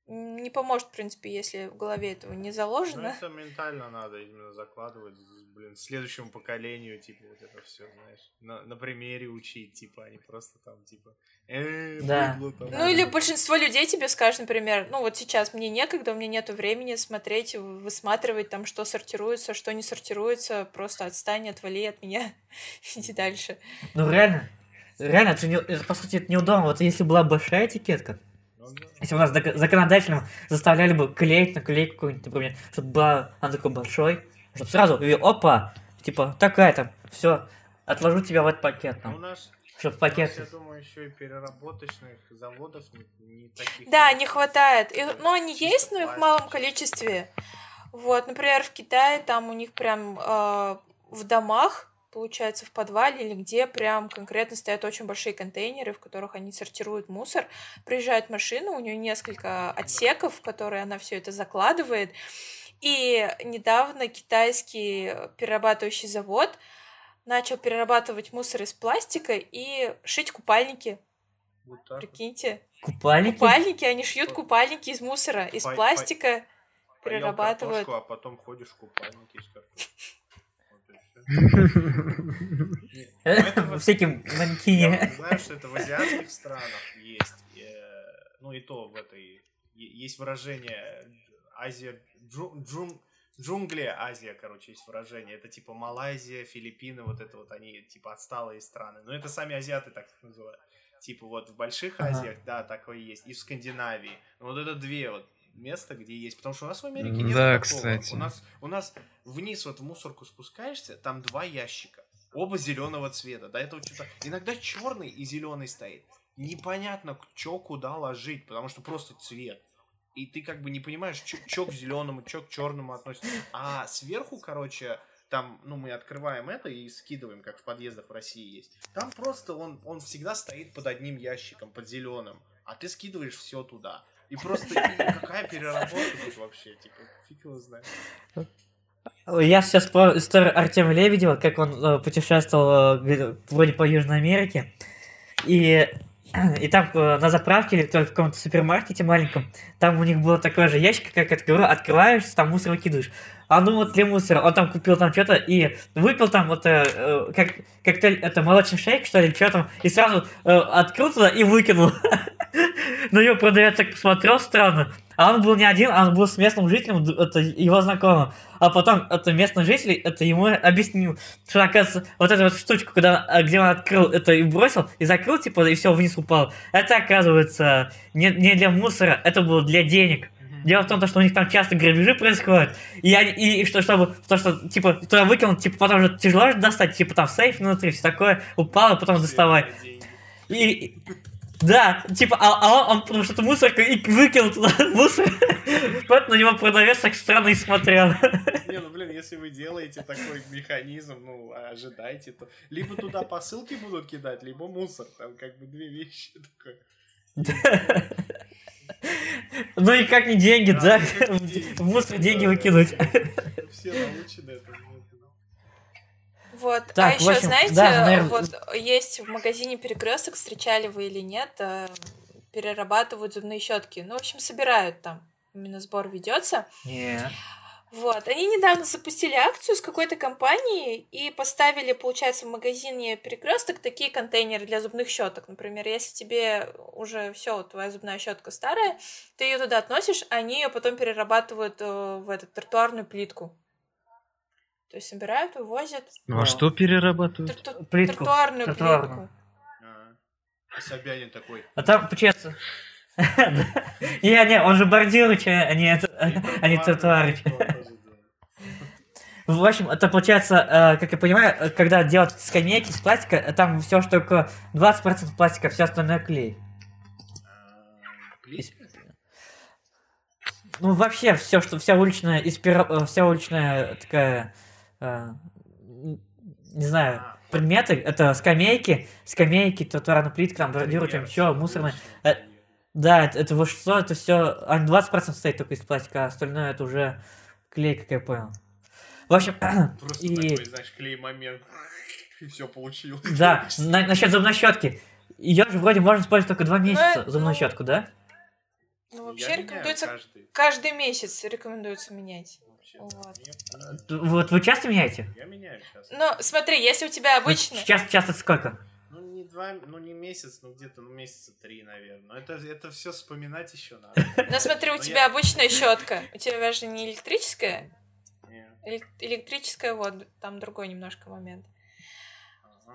не поможет, в принципе, если в голове этого не заложено. Ну, это ментально надо именно закладывать, блин, следующему поколению, типа, вот это все, знаешь, на, на примере учить, типа, а не просто там, типа, э, да. быдло, там. Ну, или большинство людей тебе скажет, например, ну, вот сейчас мне некогда, у меня нету времени смотреть, высматривать там, что сортируется, что не сортируется, просто отстань, отвали от меня, иди дальше. Ну, реально, реально, это, не, это, по сути, это неудобно, вот если была большая этикетка, если у нас законодательно заставляли бы клеить наклейку какую-нибудь, например, чтобы была она такой большой, чтобы сразу, и опа, типа, такая там, все, отложу тебя в этот пакет. Там, у нас, чтобы пакет. У нас, я думаю, еще и переработочных заводов не, не таких. Да, не хватает. И, ну, они есть, но их в малом количестве. Вот, например, в Китае там у них прям э, в домах получается, в подвале или где прям конкретно стоят очень большие контейнеры, в которых они сортируют мусор. Приезжает машина, у нее несколько отсеков, в которые она все это закладывает. И недавно китайский перерабатывающий завод начал перерабатывать мусор из пластика и шить купальники. Вот так Прикиньте. Купальники? Купальники, они шьют купальники из мусора, из пластика, перерабатывают. Картошку, а потом ходишь в купальники из картошки. Всяким манкине. Знаешь, что это в азиатских странах есть. Ну и то в этой... Есть выражение Азия... Джунгли Азия, короче, есть выражение. Это типа Малайзия, Филиппины, вот это вот они типа отсталые страны. Но это сами азиаты так их называют. Типа вот в больших Азиях, да, такое есть. И в Скандинавии. Вот это две вот место, где есть. Потому что у нас в Америке нет да, такого. кстати. У нас, у нас вниз вот в мусорку спускаешься, там два ящика. Оба зеленого цвета. До этого что-то... Иногда черный и зеленый стоит. Непонятно, что куда ложить, потому что просто цвет. И ты как бы не понимаешь, что к зеленому, что к черному относится. А сверху, короче, там, ну, мы открываем это и скидываем, как в подъездах в России есть. Там просто он, он всегда стоит под одним ящиком, под зеленым. А ты скидываешь все туда. И просто какая переработка тут вообще, типа, фиг его знает. Я сейчас про историю Артема Лебедева, как он э, путешествовал э, вроде по Южной Америке. И, и там э, на заправке или в каком-то супермаркете маленьком, там у них было такое же ящик, как говорю, открываешь, там мусор выкидываешь. А ну вот для мусора, он там купил там что-то и выпил там вот э, как коктейль, это молочный шейк, что ли, что там, и сразу э, открыл туда и выкинул. На него продавец так посмотрел странно. А он был не один, а он был с местным жителем, это его знакомым. А потом это местный житель, это ему объяснил, что, оказывается, вот эту вот штучку, когда, а, где он открыл это и бросил, и закрыл, типа, и все вниз упал, это, оказывается, не, не для мусора, это было для денег. Дело в том, что у них там часто грабежи происходят. И, они, и, и что, чтобы, то, что, типа, туда выкинул, типа, потом же тяжело же достать, типа, там сейф внутри, все такое, упало, потом доставай. И, да, типа, а, а он, он потому что мусорку и выкинул туда мусор. Вот на него продавец так странно и смотрел. Не, ну блин, если вы делаете такой механизм, ну, ожидайте, то либо туда посылки будут кидать, либо мусор. Там как бы две вещи такое. Ну и как не деньги, да? В мусор деньги выкинуть. Все научены этому. Вот. А так, а еще, общем, знаете, да, наверное... вот есть в магазине перекресток, встречали вы или нет, э, перерабатывают зубные щетки. Ну, в общем, собирают там. Именно сбор ведется. Нет. Вот. Они недавно запустили акцию с какой-то компанией и поставили, получается, в магазине перекресток такие контейнеры для зубных щеток. Например, если тебе уже все, твоя зубная щетка старая, ты ее туда относишь, они ее потом перерабатывают э, в эту тротуарную плитку. То есть собирают, вывозят. Ну а что перерабатывают? Тр- плитку. Тротуарную, Тротуарную. плитку. А, Собянин такой. А там, получается... Не, не, он же бордюрыч, а не, а тротуарыч. В общем, это получается, э, как я понимаю, когда делают скамейки из пластика, там все, что только 20% пластика, все остальное клей. Ну, вообще, все, что вся уличная, э, вся уличная такая э, не знаю, предметы, это скамейки, скамейки, тротуарная плитка, там, бордюры, там еще, мусорные. Э, да, это, это вот что, это все, 20% состоит только из пластика, а остальное это уже клей, как я понял. В общем, Просто и... такой, знаешь, клей-момент, и все получилось. Да, на, насчет зубной щетки. Ее же вроде можно использовать только два месяца, зубную щетку, да? Ну, вообще я рекомендуется каждый. каждый месяц рекомендуется менять. Вот. вот вы часто меняете? Я меняю часто. Ну, смотри, если у тебя обычно... Сейчас, часто сколько? Ну, не два, ну, не месяц, ну, где-то, ну, месяца три, наверное. Но это, это все вспоминать еще надо. Ну, смотри, у тебя обычная щетка. У тебя же не электрическая? Электрическая, вот, там другой немножко момент.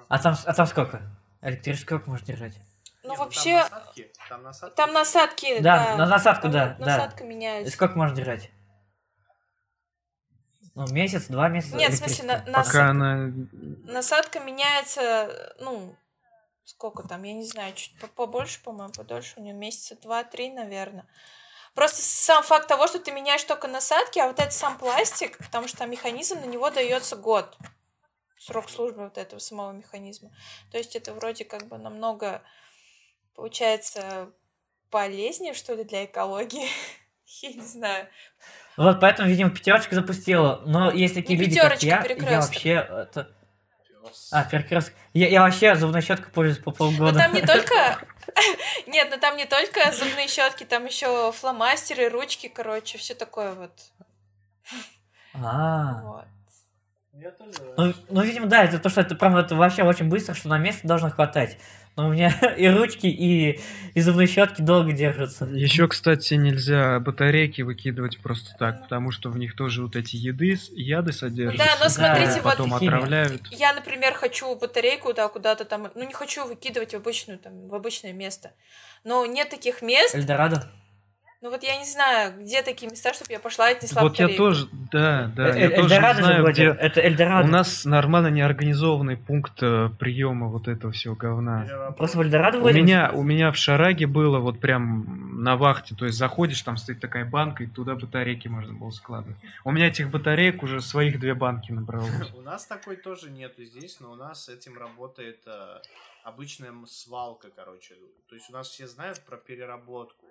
А там, а там сколько? Электрическую сколько можно держать? Ну, Нет, вообще... Там насадки, там насадки. Там насадки, да. Да, на насадку, там да. Насадка да. меняется. И сколько можно держать? Ну, месяц, два месяца. Нет, в смысле, на, насадка, Пока она... насадка меняется, ну, сколько там, я не знаю, чуть побольше, по-моему, подольше, у нее месяца два-три, наверное. Просто сам факт того, что ты меняешь только насадки, а вот этот сам пластик, потому что там механизм, на него дается год. Срок службы вот этого самого механизма. То есть это вроде как бы намного, получается, полезнее, что ли, для экологии. Я не знаю. Вот поэтому, видимо, пятерочка запустила. Но есть такие люди, как я, я вообще... Это... А, перекресток. Я, я вообще зубной щеткой пользуюсь по полгода. Но там не только нет, ну там не только зубные щетки, там еще фломастеры, ручки, короче, все такое вот. А. Вот. Ну, ну, видимо, да, это то, что это прям это вообще очень быстро, что на место должно хватать. Но у меня и ручки, и, и зубные щетки долго держатся. Еще, кстати, нельзя батарейки выкидывать просто так, потому что в них тоже вот эти еды, яды содержатся. Да, но смотрите, да, вот потом отравляют. Я, например, хочу батарейку, да, куда-то там, ну не хочу выкидывать в обычную, там, в обычное место. Но нет таких мест. Эльдорадо? Ну вот я не знаю, где такие места, чтобы я пошла и отнесла Вот я тоже, да, да, э, я тоже знаю, где... Это Эльдорадо. У нас нормально неорганизованный пункт э, приема вот этого всего говна. Просто в Эльдорадо у меня, у меня в Шараге было вот прям на вахте, то есть заходишь, там стоит такая банка, и туда батарейки можно было складывать. У меня этих батареек уже своих две банки набралось. У нас такой тоже нету здесь, но у нас с этим работает э, обычная свалка, короче. То есть у нас все знают про переработку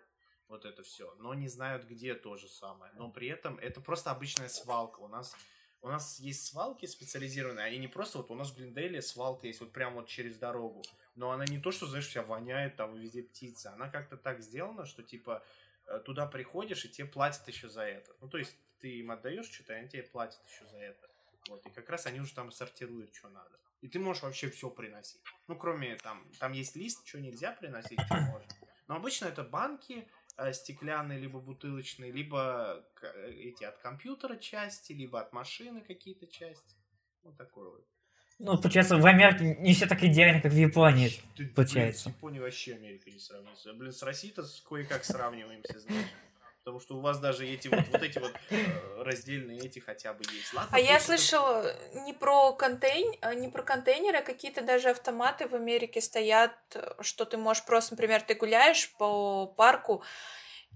вот это все, но не знают, где то же самое. Но при этом это просто обычная свалка. У нас у нас есть свалки специализированные, они не просто вот у нас в Глиндейле свалка есть вот прямо вот через дорогу, но она не то, что, знаешь, вся воняет, там везде птицы, она как-то так сделана, что типа э, туда приходишь, и тебе платят еще за это. Ну, то есть ты им отдаешь что-то, и они тебе платят еще за это. Вот, и как раз они уже там сортируют, что надо. И ты можешь вообще все приносить. Ну, кроме там, там есть лист, что нельзя приносить, что можно. Но обычно это банки, стеклянные, либо бутылочные, либо э, эти от компьютера части, либо от машины какие-то части. Вот такой вот. Ну, получается, в Америке не все так идеально, как в Японии, Ты, получается. Блин, с Японией вообще Америка не сравнится. Блин, с Россией-то кое-как сравниваемся, знаешь. Потому что у вас даже эти вот, вот эти вот э, раздельные эти хотя бы есть. Ладно, а я слышала не про контейн, не про контейнеры, а какие-то даже автоматы в Америке стоят, что ты можешь просто, например, ты гуляешь по парку,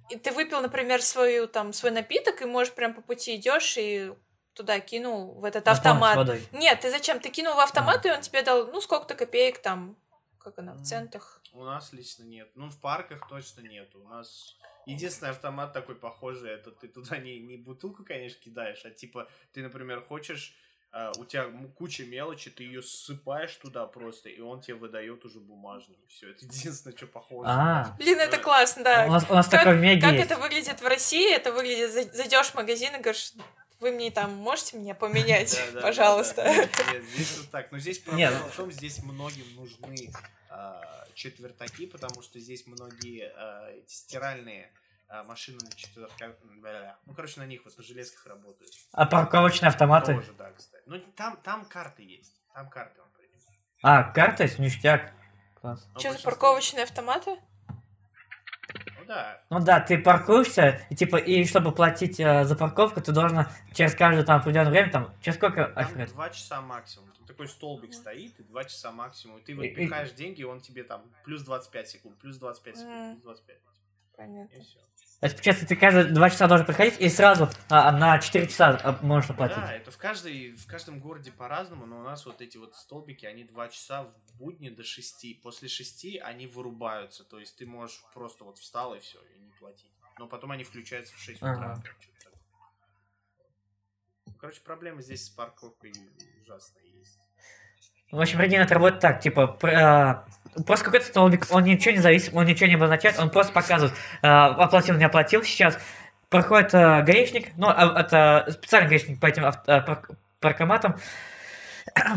и ты выпил, например, свою там свой напиток, и можешь прям по пути идешь и туда кинул в этот автомат. Нет, ты зачем? Ты кинул в автомат, а. и он тебе дал, ну, сколько-то копеек там, как она, в центах. У нас лично нет. Ну, в парках точно нет. У нас Единственный автомат такой похожий, это ты туда не, не бутылку, конечно, кидаешь, а типа ты, например, хочешь, э, у тебя куча мелочи, ты ее ссыпаешь туда просто, и он тебе выдает уже бумажную. Все, это единственное, что похоже. А, Блин, это классно, да. У нас, у нас как, такой в Как есть. это выглядит в России? Это выглядит, зайдешь в магазин и говоришь, вы мне там можете меня поменять, пожалуйста. Нет, здесь вот так. Но здесь проблема в том, здесь многим нужны а, четвертаки, потому что здесь многие э, стиральные э, машины на четвертаках, ну, короче, на них вот на железках работают. А парковочные автоматы? Тоже, да, кстати. Ну, там, там карты есть, там карты он принес. А, карта есть? Ништяк. Класс. Что за парковочные автоматы? Ну да. Ну да, ты паркуешься, и типа, и чтобы платить э, за парковку, ты должен через каждое там определенное время, там, через сколько, Альфред? Два часа максимум такой столбик стоит, и 2 часа максимум, и ты вот пихаешь деньги, он тебе там плюс 25 секунд, плюс 25 секунд, плюс 25. Понятно. Это получается, ты каждые 2 часа должен приходить и сразу а, на 4 часа а, можешь оплатить. Да, это в, каждой, в каждом городе по-разному, но у нас вот эти вот столбики, они 2 часа в будни до 6. После 6 они вырубаются, то есть ты можешь просто вот встал и все, и не платить. Но потом они включаются в 6 утра. Ага. Короче, проблемы здесь с парковкой ужасные есть. В общем, Reddit работает так, типа, просто какой-то столбик, он ничего не зависит, он ничего не обозначает, он просто показывает, э, оплатил, не оплатил. Сейчас проходит э, гаишник, ну, это специальный гаишник по этим паркоматам,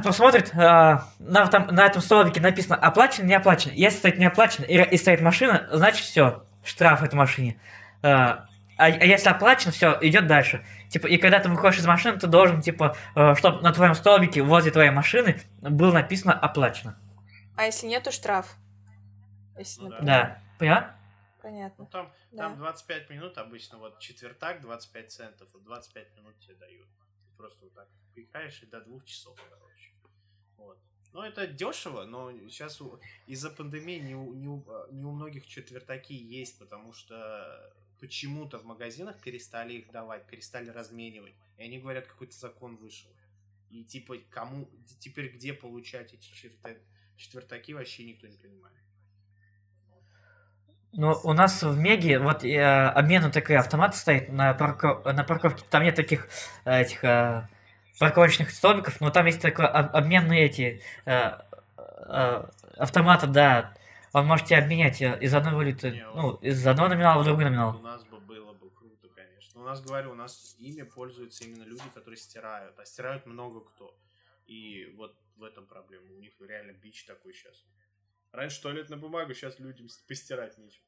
посмотрит, на, там, на этом столбике написано оплачен, не оплачен. Если стоит не оплачен и, и стоит машина, значит все, штраф этой машине. А, а если оплачен, все, идет дальше. Типа, и когда ты выходишь из машины, ты должен, типа, э, чтобы на твоем столбике возле твоей машины было написано оплачено. А если нету штраф? Если, ну, да. да. Поняла? Понятно. Ну, там, да. там 25 минут обычно, вот четвертак 25 центов, вот 25 минут тебе дают. Ты просто вот так пикаешь и до двух часов, короче. Вот. Ну, это дешево, но сейчас из-за пандемии не у, не, у, не у многих четвертаки есть, потому что почему-то в магазинах перестали их давать, перестали разменивать. И они говорят, какой-то закон вышел. И типа, кому, теперь где получать эти четвертаки, четвертаки вообще никто не понимает. Ну, у нас в Меге вот э, обмену такой автомат стоит на, парко... на парковке. Там нет таких э, этих э, парковочных столбиков, но там есть такой обменные эти э, э, автоматы, да. Он можете обменять э, из одной валюты, Не, ну, из одного номинала в другой номинал. У нас бы было бы круто, конечно. У нас, говорю, у нас ими пользуются именно люди, которые стирают. А стирают много кто. И вот в этом проблема. У них реально бич такой сейчас. Раньше туалетная бумага, сейчас людям постирать нечего.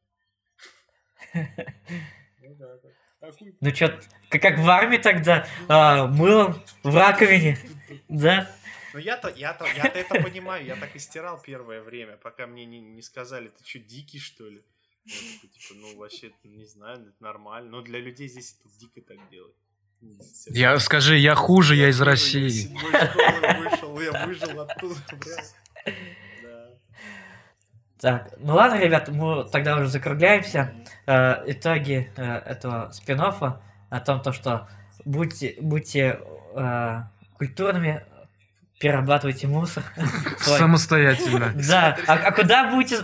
Ну да, да. Ну чё, как в армии тогда, а, мылом в раковине, да? Ну я-то, я-то, я-то это понимаю, я так и стирал первое время, пока мне не, не сказали, ты что, дикий что ли? Я такой, типа, ну вообще, не знаю, это нормально, но для людей здесь это дико так делать. Я скажи, я хуже, я, я из России. Я вышел, я выжил оттуда. Так, ну ладно, ребят, мы тогда уже закругляемся. Э, итоги э, этого спин о том, то, что будьте, будьте э, культурными, перерабатывайте мусор. Самостоятельно. Да. А, а куда будете...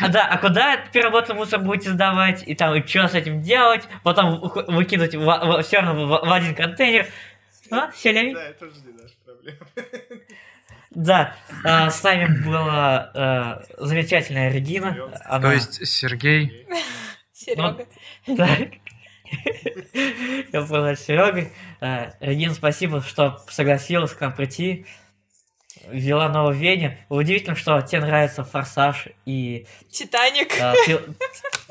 А, да, а куда переработанный мусор будете сдавать? И там, и что с этим делать? Потом выкидывать в, в, все равно в, в один контейнер. А, селяви? Да, это же не наша проблема. Да, э, с нами была э, замечательная Регина. Она... То есть Сергей. Серега. Ну, да. Я была Серегой. Э, Регина, спасибо, что согласилась к нам прийти. Ввела нововведение. Удивительно, что тебе нравится Форсаж и... Титаник. А, ты,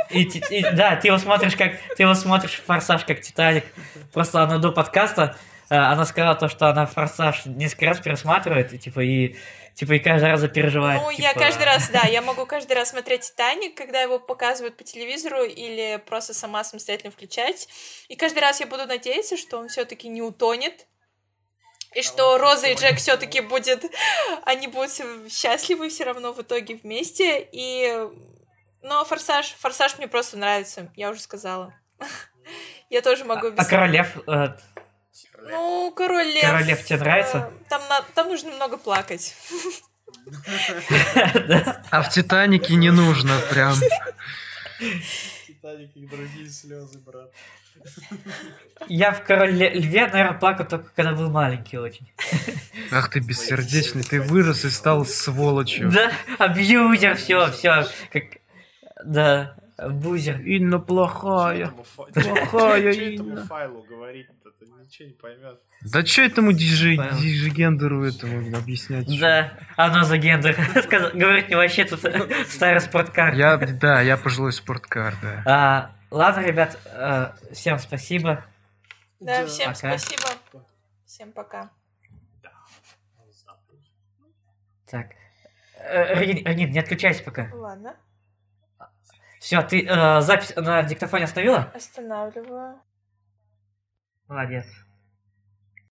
и, и, да, ты его смотришь как... Ты его смотришь Форсаж как Титаник. Просто она до подкаста Э, она сказала то, что она «Форсаж» несколько раз пересматривает, и, типа, и Типа и каждый раз переживает. Ну, типа... я каждый раз, да, я могу каждый раз смотреть «Титаник», когда его показывают по телевизору или просто сама самостоятельно включать. И каждый раз я буду надеяться, что он все таки не утонет, и что Роза и Джек все таки будет... Они будут счастливы все равно в итоге вместе. И... Но «Форсаж», «Форсаж» мне просто нравится, я уже сказала. Я тоже могу... А, а «Королев» э, ну, король лев. Король лев тебе нравится? Э, там, на, там нужно много плакать. А в Титанике не нужно прям. Титаник и другие слезы, брат. Я в Короле Льве, наверное, плакал только когда был маленький очень. Ах ты бессердечный, ты вырос и стал сволочью. Да, абьюзер, все, все. Как... Да, бузер. Инна плохая. Плохая Инна. файлу говорить ничего не поймет. Да что этому диджи, диджи-гендеру этому объяснять? Да, оно за гендер. Говорит, не вообще тут старый спорткар. Я, да, я пожилой спорткар, да. А, ладно, ребят, э, всем спасибо. Да, всем спасибо. Всем пока. Так. Э, Регин, Регин, не отключайся пока. Ладно. Все, ты э, запись на диктофоне остановила? Останавливаю. Молодец.